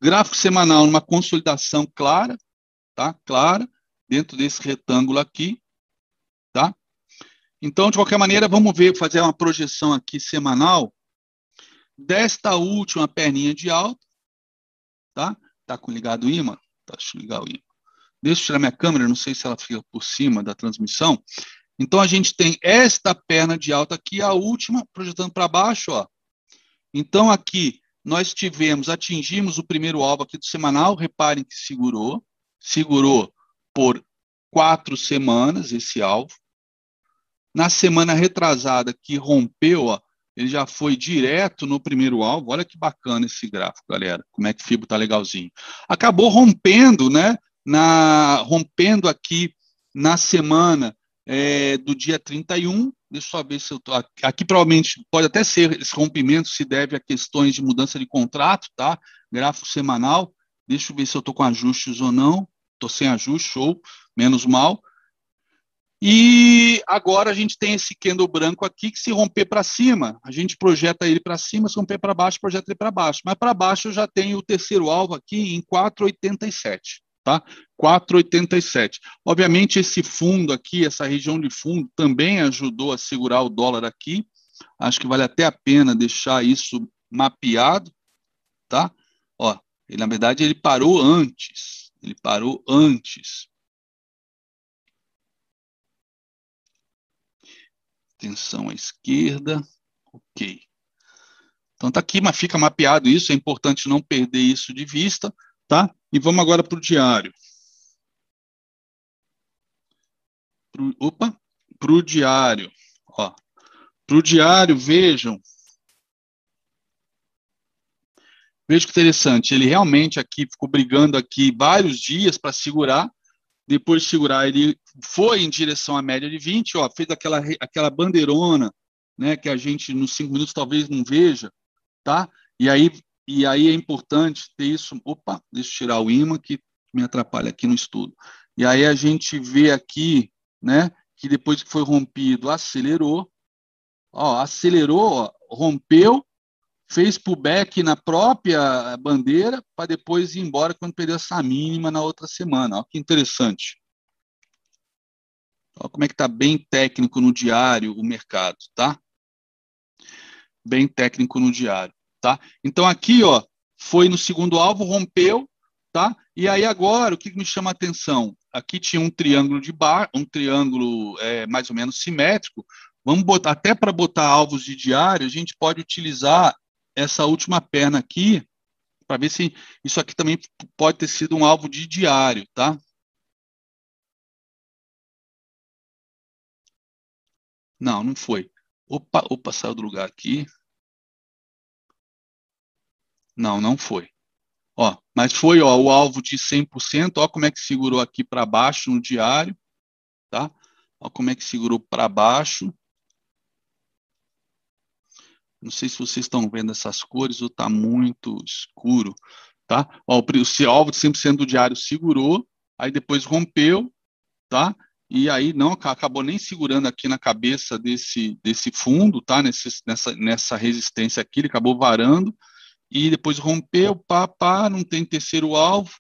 Gráfico semanal numa consolidação clara, tá? Clara, dentro desse retângulo aqui, tá? Então, de qualquer maneira, vamos ver, fazer uma projeção aqui semanal desta última perninha de alta, tá? Tá com ligado o imã? Tá, deixa eu ligar o imã. Deixa eu tirar minha câmera, não sei se ela fica por cima da transmissão. Então, a gente tem esta perna de alta aqui, a última, projetando para baixo, ó. Então, aqui, nós tivemos, atingimos o primeiro alvo aqui do semanal, reparem que segurou, segurou por quatro semanas esse alvo. Na semana retrasada, que rompeu, ó, ele já foi direto no primeiro alvo. Olha que bacana esse gráfico, galera. Como é que Fibo tá legalzinho. Acabou rompendo, né? Na, rompendo aqui na semana é, do dia 31, Deixa eu só ver se eu tô. Aqui provavelmente pode até ser esse rompimento se deve a questões de mudança de contrato, tá? Gráfico semanal. Deixa eu ver se eu estou com ajustes ou não. Estou sem ajuste, show, menos mal. E agora a gente tem esse candle branco aqui que se romper para cima, a gente projeta ele para cima, se romper para baixo, projeta ele para baixo. Mas para baixo eu já tenho o terceiro alvo aqui em 4,87 tá? 4,87. Obviamente, esse fundo aqui, essa região de fundo, também ajudou a segurar o dólar aqui. Acho que vale até a pena deixar isso mapeado, tá? Ó, ele, na verdade, ele parou antes. Ele parou antes. Atenção à esquerda. Ok. Então tá aqui, mas fica mapeado isso, é importante não perder isso de vista, tá? E vamos agora para o diário. Pro, opa, para o diário. Para o diário, vejam. Veja que interessante. Ele realmente aqui ficou brigando aqui vários dias para segurar. Depois de segurar, ele foi em direção à média de 20, ó, fez aquela, aquela bandeirona, né, que a gente nos cinco minutos talvez não veja, tá? E aí e aí é importante ter isso. Opa, deixa eu tirar o imã que me atrapalha aqui no estudo. E aí a gente vê aqui, né, que depois que foi rompido, acelerou. Ó, acelerou, ó, rompeu, fez pullback na própria bandeira para depois ir embora quando perdeu essa mínima na outra semana. Olha que interessante. Olha como é que está bem técnico no diário o mercado, tá? Bem técnico no diário, tá? Então aqui, ó, foi no segundo alvo, rompeu, tá? E aí agora, o que me chama a atenção? Aqui tinha um triângulo de bar, um triângulo é, mais ou menos simétrico. Vamos botar até para botar alvos de diário, a gente pode utilizar essa última perna aqui para ver se isso aqui também pode ter sido um alvo de diário, tá? Não, não foi. Opa, opa, saiu do lugar aqui. Não, não foi. Ó, mas foi ó, o alvo de 100%, ó como é que segurou aqui para baixo no diário, tá? Ó como é que segurou para baixo. Não sei se vocês estão vendo essas cores ou está muito escuro, tá? Ó, o alvo de 100% do diário segurou, aí depois rompeu, tá? E aí não acabou nem segurando aqui na cabeça desse, desse fundo, tá? Nesse, nessa, nessa resistência aqui, ele acabou varando, e depois rompeu, pá, pá, não tem terceiro alvo.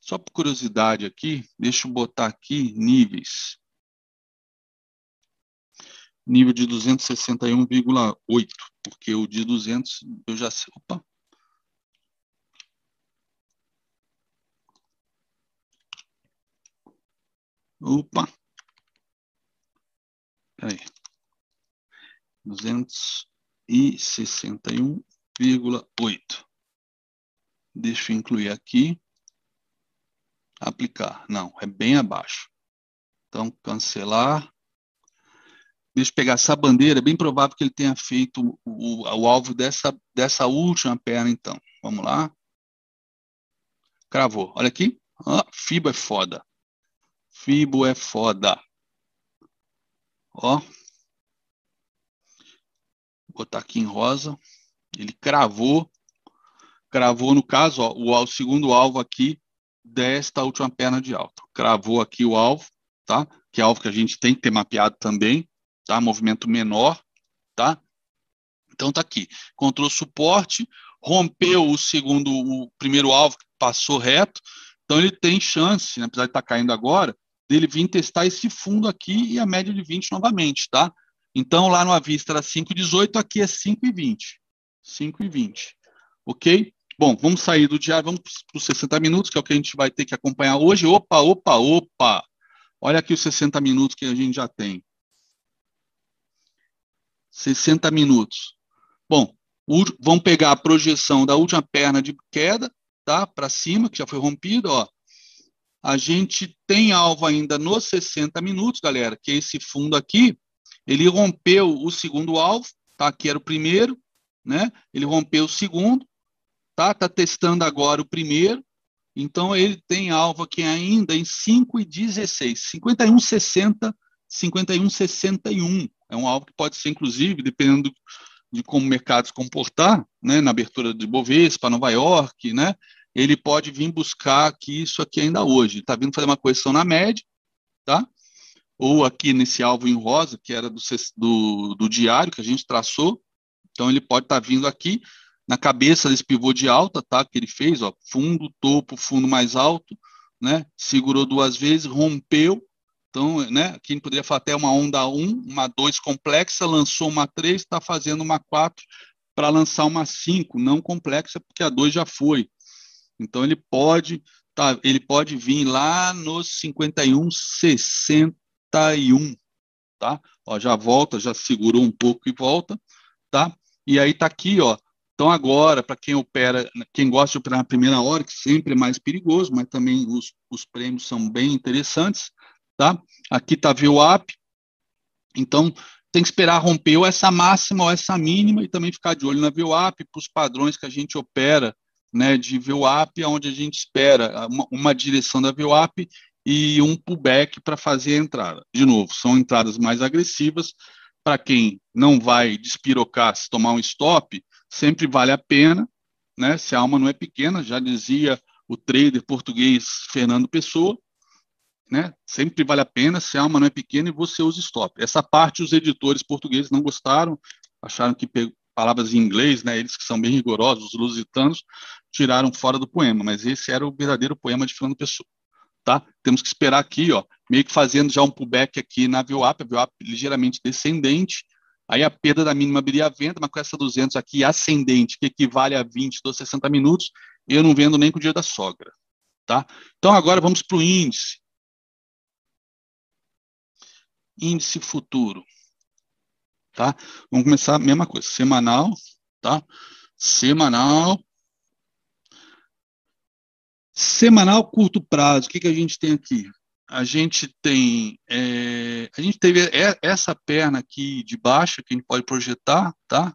Só por curiosidade aqui, deixa eu botar aqui níveis. Nível de 261,8, porque o de 200 eu já sei. Opa. Opa. Peraí. 261 0,8. Deixa eu incluir aqui. Aplicar. Não, é bem abaixo. Então, cancelar. Deixa eu pegar essa bandeira. É bem provável que ele tenha feito o, o alvo dessa, dessa última perna, então. Vamos lá. Cravou. Olha aqui. Ah, Fibo é foda. Fibo é foda. Ó. Vou botar aqui em rosa. Ele cravou, cravou no caso, ó, o, o segundo alvo aqui desta última perna de alta. Cravou aqui o alvo, tá? Que é alvo que a gente tem que ter mapeado também, tá? Movimento menor, tá? Então tá aqui. Encontrou suporte, rompeu o segundo, o primeiro alvo, passou reto. Então ele tem chance, né, apesar de estar tá caindo agora, dele vir testar esse fundo aqui e a média de 20 novamente, tá? Então lá no Avista era 5,18, aqui é 5,20. 5 e 20. Ok? Bom, vamos sair do diário, vamos para os 60 minutos, que é o que a gente vai ter que acompanhar hoje. Opa, opa, opa! Olha aqui os 60 minutos que a gente já tem. 60 minutos. Bom, vamos pegar a projeção da última perna de queda, tá? Para cima, que já foi rompida, ó. A gente tem alvo ainda nos 60 minutos, galera, que é esse fundo aqui. Ele rompeu o segundo alvo, tá? Aqui era o primeiro, né? Ele rompeu o segundo, tá? Tá testando agora o primeiro. Então ele tem alvo aqui ainda em 5 e 16, 51 60, 51 61. É um alvo que pode ser inclusive dependendo de como o mercado se comportar, né, na abertura de Bovespa, Nova York, né? Ele pode vir buscar aqui isso aqui ainda hoje. Está vindo fazer uma correção na média, tá? Ou aqui nesse alvo em rosa, que era do, do, do diário que a gente traçou, então ele pode estar tá vindo aqui na cabeça desse pivô de alta, tá? Que ele fez, ó, fundo, topo, fundo mais alto, né? Segurou duas vezes, rompeu. Então, né? Aqui poderia falar até uma onda 1, uma 2 complexa, lançou uma 3, está fazendo uma 4 para lançar uma 5, não complexa, porque a 2 já foi. Então ele pode, tá, ele pode vir lá nos 51, 61, tá? Ó, já volta, já segurou um pouco e volta, tá? E aí está aqui, ó. Então agora, para quem opera, quem gosta de operar na primeira hora, que sempre é mais perigoso, mas também os, os prêmios são bem interessantes, tá? Aqui está VWAP. Então tem que esperar romper ou essa máxima ou essa mínima e também ficar de olho na VWAP para os padrões que a gente opera, né, de VWAP, onde a gente espera uma, uma direção da VWAP e um pullback para fazer a entrada. De novo, são entradas mais agressivas, para quem não vai despirocar se tomar um stop, sempre vale a pena, né? Se a alma não é pequena, já dizia o trader português Fernando Pessoa, né? Sempre vale a pena se a alma não é pequena e você usa stop. Essa parte os editores portugueses não gostaram, acharam que palavras em inglês, né? Eles que são bem rigorosos, os lusitanos, tiraram fora do poema, mas esse era o verdadeiro poema de Fernando Pessoa, tá? Temos que esperar aqui, ó, meio que fazendo já um pullback aqui na VWAP, a VWAP ligeiramente descendente, aí a perda da mínima abriria a venda, mas com essa 200 aqui ascendente, que equivale a 20 dos 60 minutos, eu não vendo nem com o dia da sogra, tá? Então agora vamos para o índice. Índice futuro tá? Vamos começar a mesma coisa, semanal, tá? Semanal. Semanal curto prazo, o que, que a gente tem aqui? A gente tem, é, a gente teve essa perna aqui de baixa que a gente pode projetar, tá?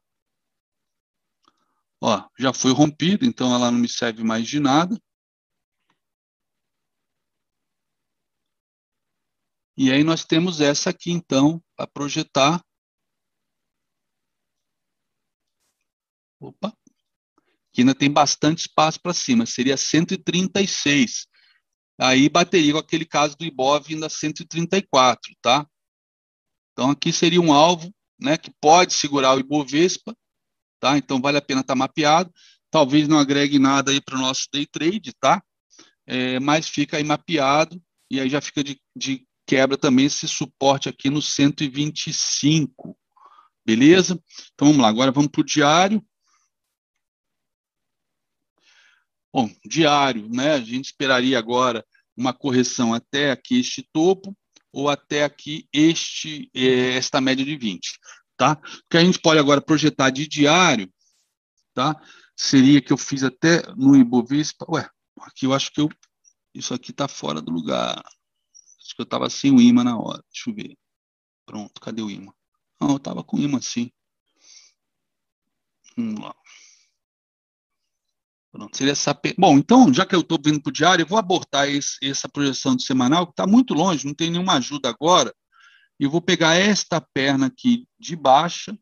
Ó, já foi rompida, então ela não me serve mais de nada. E aí nós temos essa aqui, então, para projetar Opa. Que ainda tem bastante espaço para cima, seria 136. Aí bateria com aquele caso do Ibov ainda 134, tá? Então aqui seria um alvo, né, que pode segurar o Ibovespa, tá? Então vale a pena estar tá mapeado. Talvez não agregue nada aí para o nosso day trade, tá? É, mas fica aí mapeado e aí já fica de, de quebra também esse suporte aqui no 125. Beleza? Então vamos lá, agora vamos para o diário. Bom, diário, né? A gente esperaria agora uma correção até aqui este topo ou até aqui este eh, esta média de 20, tá? O que a gente pode agora projetar de diário, tá? Seria que eu fiz até no Ibovespa, ué, aqui eu acho que eu isso aqui está fora do lugar. Acho que eu estava sem o imã na hora. Deixa eu ver. Pronto, cadê o imã? Não, eu estava com o imã sim. Vamos lá. Pronto, seria essa... Bom, então, já que eu estou vindo para o diário, eu vou abortar esse, essa projeção de semanal, que está muito longe, não tem nenhuma ajuda agora, e vou pegar esta perna aqui de baixa,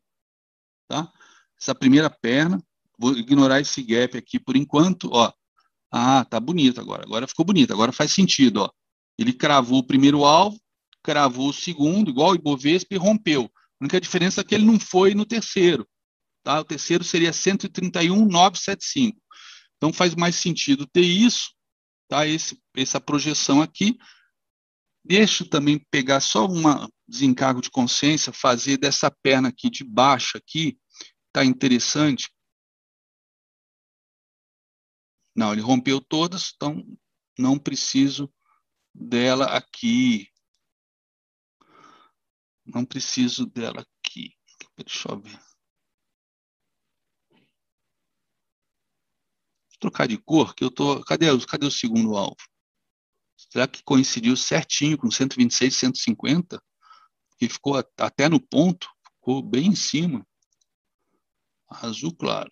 tá? Essa primeira perna, vou ignorar esse gap aqui por enquanto, ó. Ah, tá bonito agora, agora ficou bonito, agora faz sentido, ó. Ele cravou o primeiro alvo, cravou o segundo, igual o Ibovespa, e rompeu. A única diferença é que ele não foi no terceiro, tá? O terceiro seria 131,975. Então faz mais sentido ter isso, tá? Esse, essa projeção aqui. Deixa também pegar só um desencargo de consciência, fazer dessa perna aqui de baixo aqui, tá interessante. Não, ele rompeu todas, então não preciso dela aqui. Não preciso dela aqui. Deixa eu ver. Trocar de cor, que eu tô. Cadê, cadê o segundo alvo? Será que coincidiu certinho com 126, 150? Que ficou até no ponto, ficou bem em cima. Azul claro.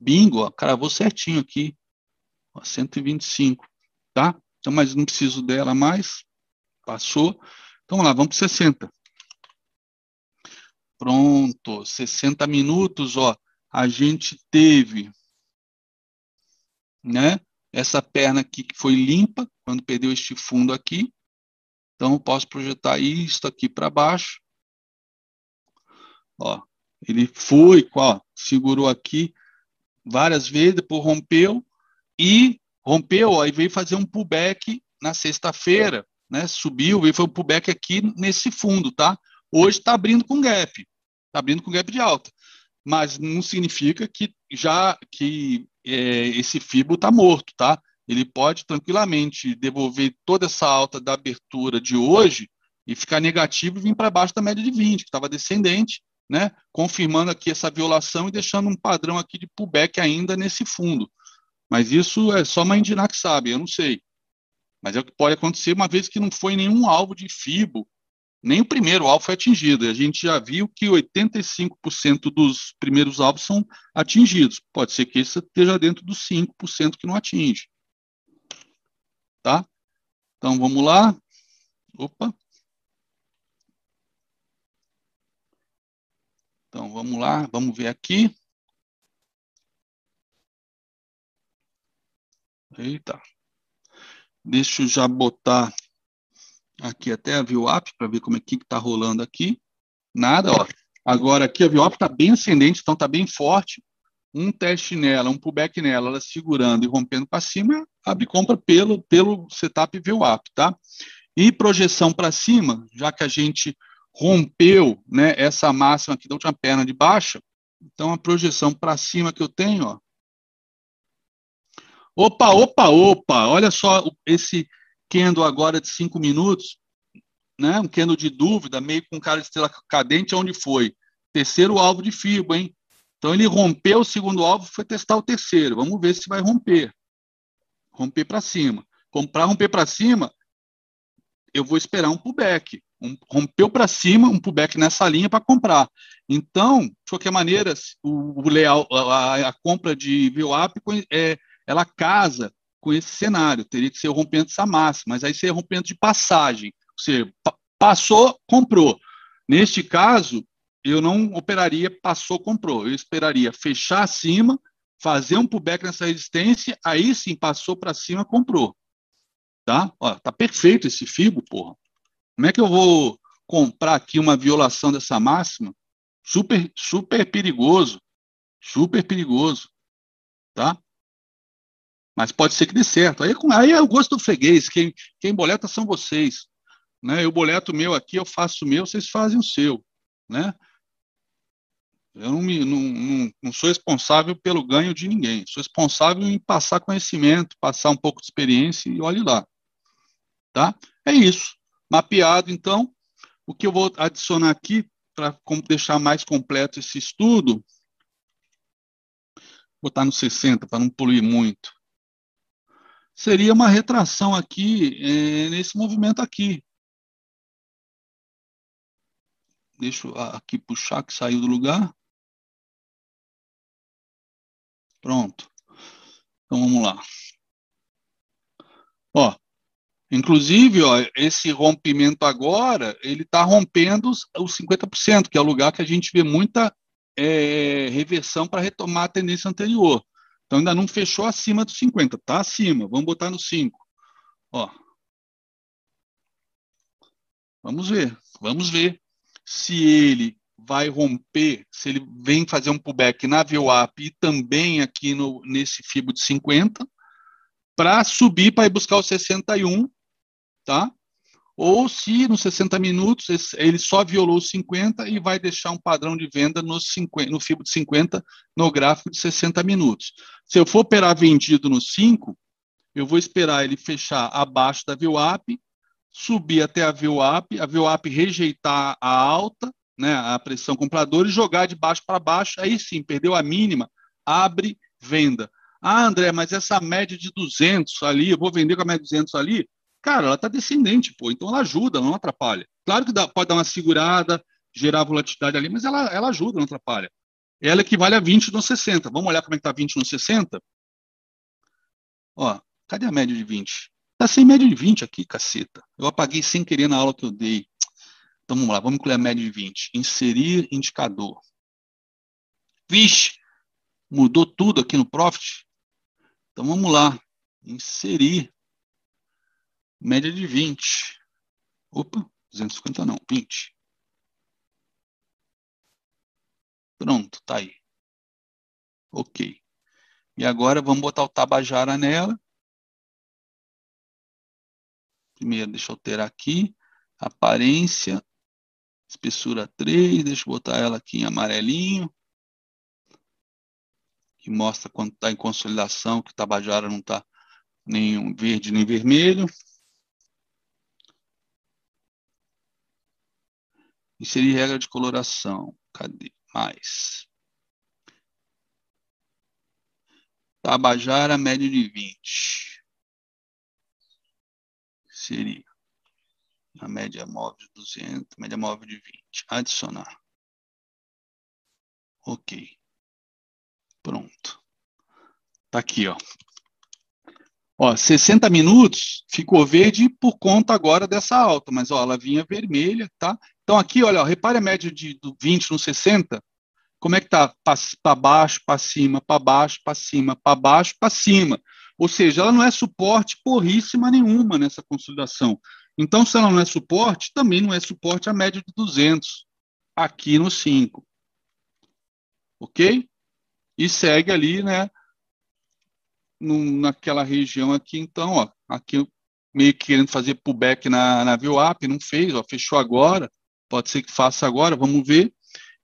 Bingo, ó, cravou certinho aqui. Ó, 125, tá? Então, mas não preciso dela mais. Passou. Então, vamos lá, vamos para 60. Pronto, 60 minutos, ó. A gente teve né? Essa perna aqui que foi limpa, quando perdeu este fundo aqui. Então, eu posso projetar isto aqui para baixo. Ó, ele foi, ó, segurou aqui várias vezes, depois rompeu e rompeu, aí veio fazer um pullback na sexta-feira, né? Subiu e foi um pullback aqui nesse fundo, tá? Hoje está abrindo com gap, está abrindo com gap de alta, mas não significa que já que esse FIBO está morto, tá? Ele pode tranquilamente devolver toda essa alta da abertura de hoje e ficar negativo e vir para baixo da média de 20, que estava descendente, né? Confirmando aqui essa violação e deixando um padrão aqui de pullback ainda nesse fundo. Mas isso é só uma Indiná que sabe, eu não sei. Mas é o que pode acontecer uma vez que não foi nenhum alvo de FIBO nem o primeiro alvo foi atingido. A gente já viu que 85% dos primeiros alvos são atingidos. Pode ser que esse esteja dentro dos 5% que não atinge. Tá? Então vamos lá. Opa. Então vamos lá, vamos ver aqui. Eita. Deixa eu já botar aqui até a VWAP para ver como é que está rolando aqui. Nada, ó. Agora, aqui a VWAP está bem ascendente, então está bem forte. Um teste nela, um pullback nela, ela segurando e rompendo para cima, abre compra pelo, pelo setup VWAP, tá? E projeção para cima, já que a gente rompeu né, essa máxima aqui da última perna de baixa, então a projeção para cima que eu tenho, ó. Opa, opa, opa, olha só esse candle agora de cinco minutos, né? Um candle de dúvida, meio com cara de estrela cadente, onde foi? Terceiro alvo de FIBO, hein? Então ele rompeu o segundo alvo, foi testar o terceiro. Vamos ver se vai romper. Romper para cima. Para romper para cima, eu vou esperar um pullback. Um, rompeu para cima, um pullback nessa linha para comprar. Então, de qualquer maneira, o, o leal, a, a, compra de VWAP é, ela casa com esse cenário. Teria que ser o rompimento dessa massa, mas aí seria rompimento de passagem. Ou seja, passou, comprou. Neste caso, eu não operaria passou, comprou. Eu esperaria fechar acima, fazer um pullback nessa resistência, aí sim passou para cima, comprou. Tá? Ó, tá perfeito esse FIBO, porra. Como é que eu vou comprar aqui uma violação dessa máxima? Super, super perigoso. Super perigoso. Tá? Mas pode ser que dê certo. Aí, aí é o gosto do freguês. Quem, quem boleta são vocês. Né? Eu boleto o meu aqui, eu faço o meu, vocês fazem o seu. Né? Eu não, me, não, não, não, sou responsável pelo ganho de ninguém. Sou responsável em passar conhecimento, passar um pouco de experiência e olhe lá. Tá? É isso. Mapeado, então, o que eu vou adicionar aqui para deixar mais completo esse estudo, botar no 60 para não poluir muito, seria uma retração aqui é, nesse movimento aqui. Deixa eu aqui puxar que saiu do lugar. Pronto. Então vamos lá. Ó, inclusive, ó, esse rompimento agora, ele está rompendo os, os 50%, que é o lugar que a gente vê muita é, reversão para retomar a tendência anterior. Então ainda não fechou acima dos 50, está acima. Vamos botar no 5. Ó. Vamos ver, vamos ver se ele vai romper, se ele vem fazer um pullback na VWAP e também aqui no, nesse FIBO de 50, para subir para ir buscar o 61, tá? Ou se nos 60 minutos ele só violou os 50 e vai deixar um padrão de venda no, 50, no FIBO de 50 no gráfico de 60 minutos. Se eu for operar vendido no 5, eu vou esperar ele fechar abaixo da VWAP, subir até a VWAP, a VWAP rejeitar a alta, né, a pressão compradora e jogar de baixo para baixo, aí sim, perdeu a mínima, abre, venda. Ah, André, mas essa média de 200 ali, eu vou vender com a média de 200 ali, cara, ela está descendente, pô, então ela ajuda, não atrapalha. Claro que dá, pode dar uma segurada, gerar volatilidade ali, mas ela, ela ajuda, não atrapalha. Ela equivale a 20 no 60. Vamos olhar como é que está 20 no 60? Ó, cadê a média de 20? Está sem média de 20 aqui, caceta. Eu apaguei sem querer na aula que eu dei. Então vamos lá, vamos incluir a média de 20. Inserir indicador. Vixe, mudou tudo aqui no Profit. Então vamos lá, inserir média de 20. Opa, 250 não, 20. Pronto, tá aí. Ok. E agora vamos botar o Tabajara nela. Primeiro, deixa eu alterar aqui. Aparência, espessura 3, deixa eu botar ela aqui em amarelinho, que mostra quando está em consolidação, que o Tabajara não está nem verde nem vermelho. Inserir regra de coloração. Cadê? Mais. Tabajara, média de 20. Seria a média móvel de 200, média móvel de 20. Adicionar. Ok. Pronto. Tá aqui, ó. Ó, 60 minutos ficou verde por conta agora dessa alta, mas ó, ela vinha vermelha, tá? Então aqui, olha, ó, repare a média de do 20 no 60, como é que tá? Para baixo, para cima, para baixo, para cima, para baixo, para cima. Ou seja, ela não é suporte porríssima nenhuma nessa consolidação. Então, se ela não é suporte, também não é suporte a média de 200. aqui no 5. Ok? E segue ali, né? No, naquela região aqui, então, ó, aqui meio que querendo fazer pullback na, na VWAP, não fez, ó, fechou agora, pode ser que faça agora, vamos ver,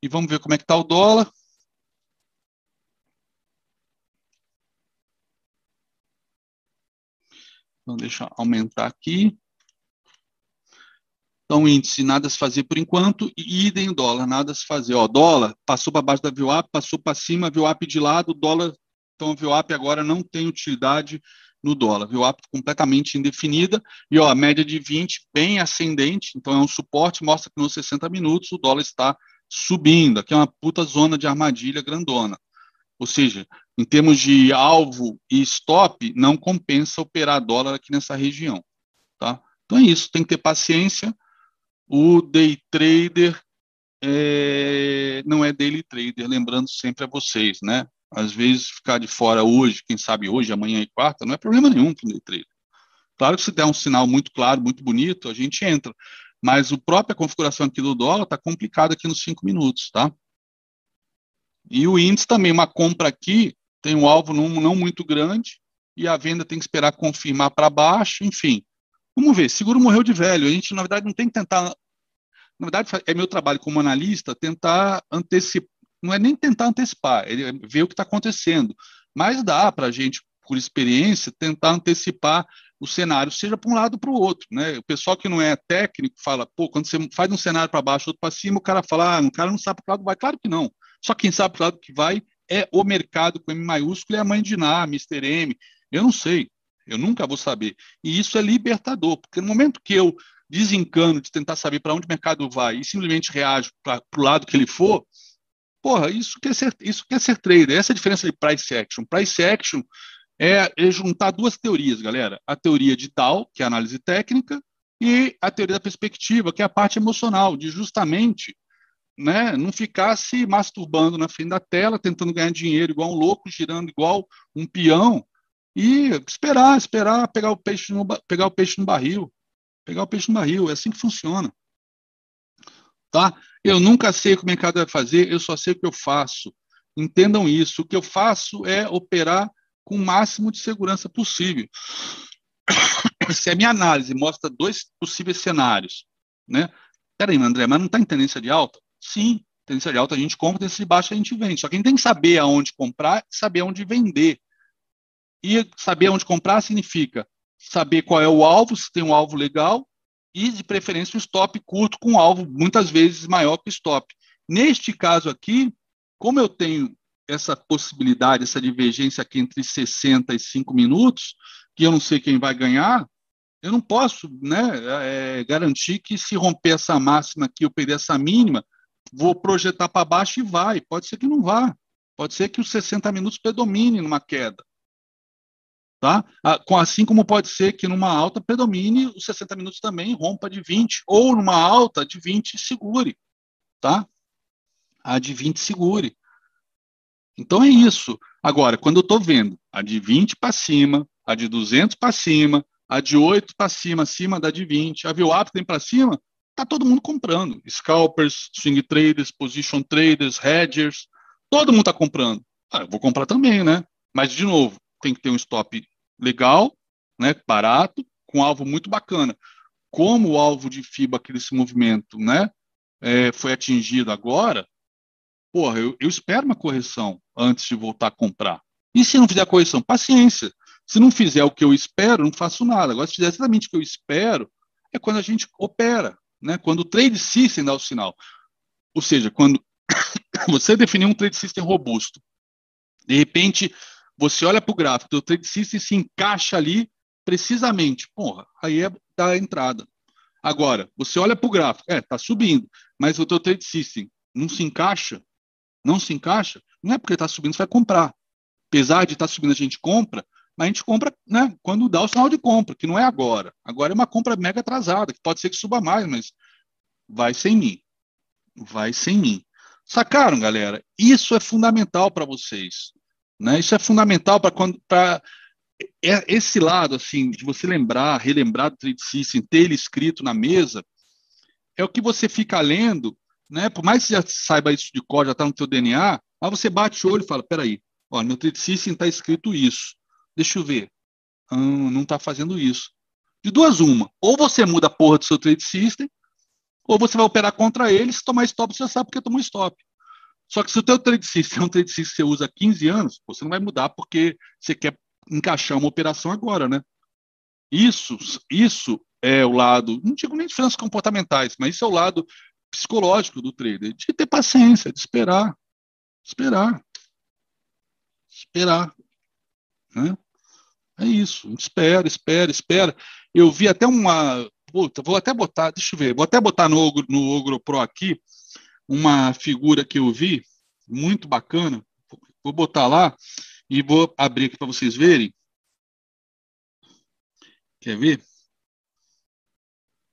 e vamos ver como é que está o dólar. Então, deixa eu aumentar aqui. Então, índice, nada se fazer por enquanto, e idem dólar, nada se fazer. Ó, dólar passou para baixo da VWAP, passou para cima, VWAP de lado, dólar, então a VWAP agora não tem utilidade no dólar. VWAP completamente indefinida, e ó, a média de 20 bem ascendente, então é um suporte, mostra que nos 60 minutos o dólar está subindo, aqui é uma puta zona de armadilha grandona. Ou seja, em termos de alvo e stop, não compensa operar dólar aqui nessa região. Tá? Então é isso, tem que ter paciência. O day trader é, não é daily trader, lembrando sempre a vocês, né? Às vezes ficar de fora hoje, quem sabe hoje, amanhã e quarta, não é problema nenhum para o day trader. Claro que se der um sinal muito claro, muito bonito, a gente entra. Mas a própria configuração aqui do dólar está complicada aqui nos cinco minutos, tá? E o índice também, uma compra aqui, tem um alvo não, não muito grande, e a venda tem que esperar confirmar para baixo, enfim. Vamos ver, seguro morreu de velho. A gente, na verdade, não tem que tentar. Na verdade, é meu trabalho como analista tentar antecipar. Não é nem tentar antecipar, é ver o que está acontecendo. Mas dá para a gente, por experiência, tentar antecipar o cenário, seja para um lado ou para o outro. Né? O pessoal que não é técnico fala, pô, quando você faz um cenário para baixo, outro para cima, o cara fala, ah, o cara não sabe para o lado vai. Claro que não. Só quem sabe para o lado que vai é o mercado com M maiúsculo e a mãe de Ná, Mr. M. Eu não sei, eu nunca vou saber. E isso é libertador, porque no momento que eu desencano de tentar saber para onde o mercado vai e simplesmente reajo para o lado que ele for, porra, isso quer ser, isso quer ser trader. Essa é a diferença de price action. Price action é, é juntar duas teorias, galera. A teoria de Dow, que é a análise técnica, e a teoria da perspectiva, que é a parte emocional, de justamente né, não ficar se masturbando na frente da tela, tentando ganhar dinheiro igual um louco, girando igual um peão, e esperar, esperar pegar o peixe no, pegar o peixe no barril. Pegar o peixe no barril, é assim que funciona. Tá? Eu nunca sei o que o mercado vai fazer, eu só sei o que eu faço. Entendam isso. O que eu faço é operar com o máximo de segurança possível. <coughs> Se a minha análise mostra dois possíveis cenários, né? Peraí, André, mas não está em tendência de alta? Sim, tendência de alta a gente compra, tendência de baixa a gente vende. Só que a gente tem que saber aonde comprar saber aonde vender. E saber aonde comprar significa saber qual é o alvo, se tem um alvo legal, e de preferência um stop curto com um alvo muitas vezes maior que o stop. Neste caso aqui, como eu tenho essa possibilidade, essa divergência aqui entre 60 e 5 minutos, que eu não sei quem vai ganhar, eu não posso né, é, garantir que se romper essa máxima aqui, eu perder essa mínima, vou projetar para baixo e vai. Pode ser que não vá. Pode ser que os 60 minutos predomine numa queda. Tá? Assim como pode ser que numa alta predomine os 60 minutos também rompa de 20, ou numa alta de 20 segure. Tá? A de 20 segure. Então é isso. Agora, quando eu estou vendo a de 20 para cima, a de 200 para cima, a de 8 para cima, acima da de 20, a VWAP tem para cima, tá todo mundo comprando. Scalpers, swing traders, position traders, hedgers, todo mundo está comprando. Ah, eu vou comprar também, né? Mas, de novo, tem que ter um stop legal, né, barato, com alvo muito bacana. Como o alvo de FIBA aqui desse movimento né, é, foi atingido agora, porra, eu, eu espero uma correção antes de voltar a comprar. E se não fizer a correção? Paciência. Se não fizer o que eu espero, não faço nada. Agora, se fizer exatamente o que eu espero, é quando a gente opera, né? quando o trade system dá o sinal. Ou seja, quando <coughs> você definir um trade system robusto, de repente você olha para o gráfico do trade system se encaixa ali precisamente, porra, aí é da entrada. Agora, você olha para o gráfico, é, está subindo, mas o teu trade system não se encaixa, não se encaixa, não é porque está subindo, você vai comprar. Apesar de estar tá subindo, a gente compra, mas a gente compra né, quando dá o sinal de compra, que não é agora. Agora é uma compra mega atrasada, que pode ser que suba mais, mas vai sem mim. Vai sem mim. Sacaram, galera? Isso é fundamental para vocês. Né? Isso é fundamental para quando para é, esse lado assim de você lembrar, relembrar do trade system, ter ele escrito na mesa, é o que você fica lendo né? Por mais que você já saiba isso de cor, já está no teu DNA, aí você bate o olho e fala, peraí, ó, meu trade system está escrito isso. Deixa eu ver. Ah, não está fazendo isso. De duas uma. Ou você muda a porra do seu trade system, ou você vai operar contra ele, se tomar stop, você já sabe porque tomou stop. Só que se o teu trade system <laughs> é um trade system que você usa há 15 anos, você não vai mudar porque você quer encaixar uma operação agora, né? Isso, isso é o lado, não digo nem diferenças comportamentais, mas isso é o lado psicológico do trader, de ter paciência, de esperar, esperar, esperar, né? É isso, espera, espera, espera. Eu vi até uma, puta, vou até botar, deixa eu ver, vou até botar no, no Ogro Pro aqui uma figura que eu vi, muito bacana, vou botar lá e vou abrir aqui para vocês verem. Quer ver?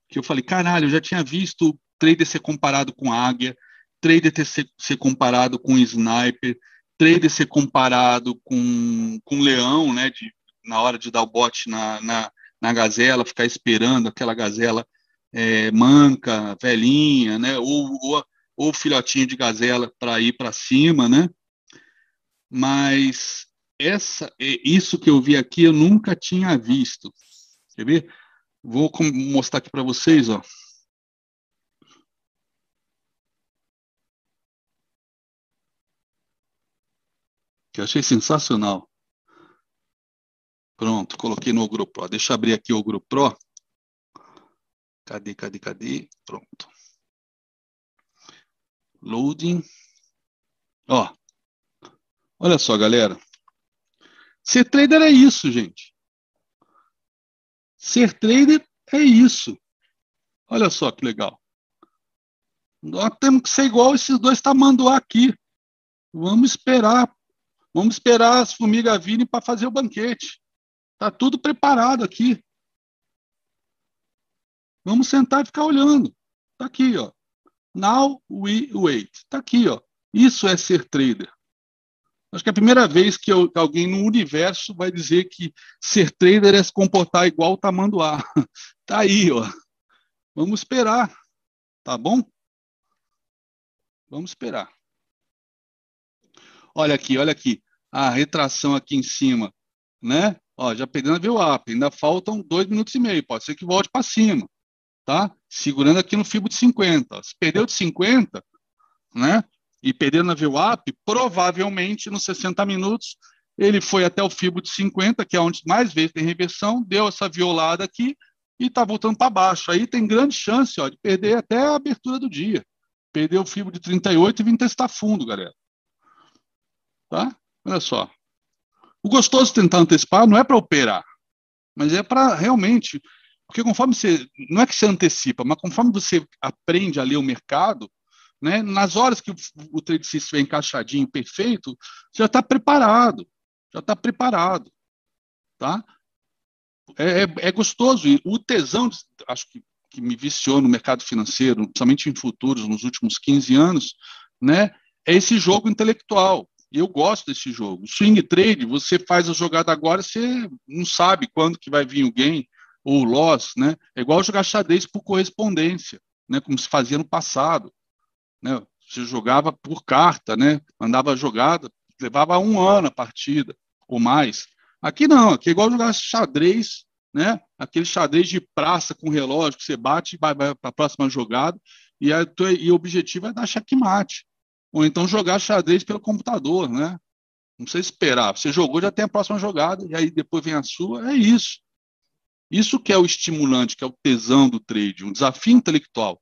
Que eu falei, caralho, eu já tinha visto trader ser comparado com águia, trader ter ser, ser comparado com sniper, trader ser comparado com, com leão, né, de, na hora de dar o bote na, na, na gazela, ficar esperando aquela gazela é, manca, velhinha, né, ou, ou, ou filhotinho de gazela para ir para cima, né, mas essa, é, isso que eu vi aqui eu nunca tinha visto. Quer ver? Vou mostrar aqui para vocês, ó. que eu achei sensacional. Pronto, coloquei no Ogro Pro. Deixa eu abrir aqui o Ogro Pro. Cadê, cadê, cadê? Pronto. Loading. Ó. Olha só, galera. Ser trader é isso, gente. Ser trader é isso. Olha só que legal. Nós temos que ser igual esses dois tamanduá aqui. Vamos esperar Vamos esperar as formigas virem para fazer o banquete. Está tudo preparado aqui. Vamos sentar e ficar olhando. Está aqui, ó. Now we wait. Está aqui, ó. Isso é ser trader. Acho que é a primeira vez que, eu, alguém no universo vai dizer que ser trader é se comportar igual o tamanduá. <laughs> Tá aí, ó. Vamos esperar. Tá bom? Vamos esperar. Olha aqui, olha aqui. A retração aqui em cima, né? Ó, já perdendo a VWAP, ainda faltam dois minutos e meio, pode ser que volte para cima, tá? Segurando aqui no FIBO de 50. Se perdeu de 50, né? E perdendo na VWAP, provavelmente nos 60 minutos ele foi até o FIBO de 50, que é onde mais vezes tem reversão, deu essa violada aqui e está voltando para baixo. Aí tem grande chance ó, de perder até a abertura do dia. Perder o FIBO de 38 e vir testar fundo, galera. Tá? Olha só. O gostoso de tentar antecipar não é para operar, mas é para realmente. Porque conforme você. Não é que você antecipa, mas conforme você aprende a ler o mercado, né, nas horas que o, o trade system estiver encaixadinho, perfeito, já está preparado. Já está preparado. Tá? É, é, é, gostoso. E o tesão, acho que, que me viciou no mercado financeiro, somente em futuros, nos últimos 15 anos, né, é esse jogo intelectual. E eu gosto desse jogo. Swing trade, você faz a jogada agora, você não sabe quando que vai vir o gain ou loss, né? É igual jogar xadrez por correspondência, né? Como se fazia no passado, né? Você jogava por carta, né? Mandava jogada, levava um ano a partida ou mais. Aqui não, aqui é igual jogar xadrez, né? Aquele xadrez de praça com relógio que você bate e vai, vai para a próxima jogada e, a, e o objetivo é dar checkmate. Ou então jogar xadrez pelo computador, né? Não precisa esperar. Você jogou, já tem a próxima jogada, e aí depois vem a sua. É isso. Isso que é o estimulante, que é o tesão do trade, um desafio intelectual.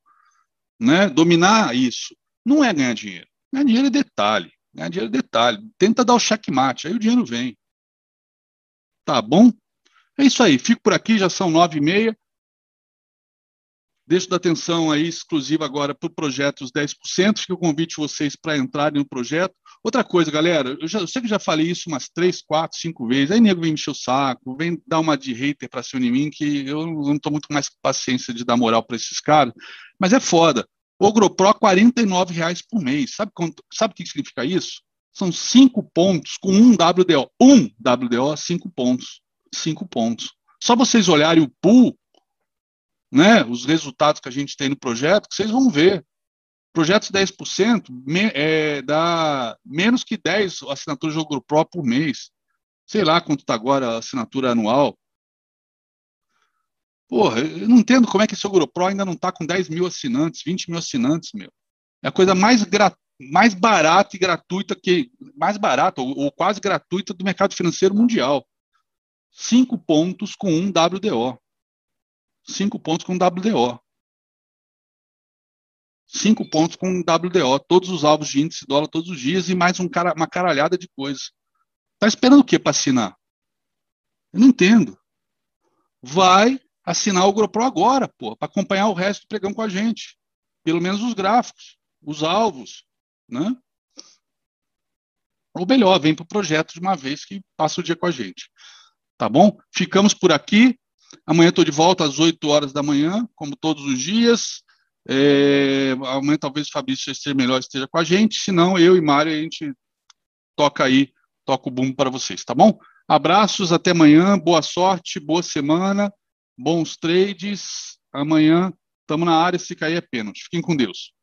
Né? Dominar isso. Não é ganhar dinheiro. Ganhar dinheiro é detalhe. Ganhar dinheiro é detalhe. Tenta dar o checkmate, aí o dinheiro vem. Tá bom? É isso aí. Fico por aqui, já são nove e meia. Deixo da atenção aí exclusiva agora para o projeto os 10%, fica o convite vocês para entrarem no projeto. Outra coisa, galera, eu, já, eu sei que já falei isso umas três, quatro, cinco vezes, aí nego vem encher o saco, vem dar uma de hater para cima de mim, que eu não estou muito mais com paciência de dar moral para esses caras, mas é foda. Ogropro, R$ reais por mês. Sabe, quanto, sabe o que significa isso? São cinco pontos com um WDO. Um WDO, cinco pontos. Cinco pontos. Só vocês olharem o pool né, os resultados que a gente tem no projeto, que vocês vão ver. Projetos 10% me, é, dá menos que 10 assinaturas de jogo Pro por mês. Sei lá quanto está agora a assinatura anual. Porra, eu não entendo como é que esse Ogro Pro ainda não está com 10 mil assinantes, 20 mil assinantes, meu. É a coisa mais, mais barata e gratuita que. Mais barata, ou, ou quase gratuita do mercado financeiro mundial. Cinco pontos com um WDO. Cinco pontos com WDO. Cinco pontos com WDO. Todos os alvos de índice dólar todos os dias e mais um cara, uma caralhada de coisas. Tá esperando o que para assinar? Eu não entendo. Vai assinar o GoPro agora, pô, para acompanhar o resto do pregão com a gente. Pelo menos os gráficos, os alvos, né? Ou melhor, vem para o projeto de uma vez que passa o dia com a gente. Tá bom? Ficamos por aqui. Amanhã estou de volta às 8 horas da manhã, como todos os dias. É, amanhã talvez o Fabrício esteja melhor, esteja com a gente. Se não, eu e Mário, a gente toca aí, toca o boom para vocês, tá bom? Abraços, até amanhã, boa sorte, boa semana bons trades. Amanhã estamos na área, se cair é pênalti. Fiquem com Deus.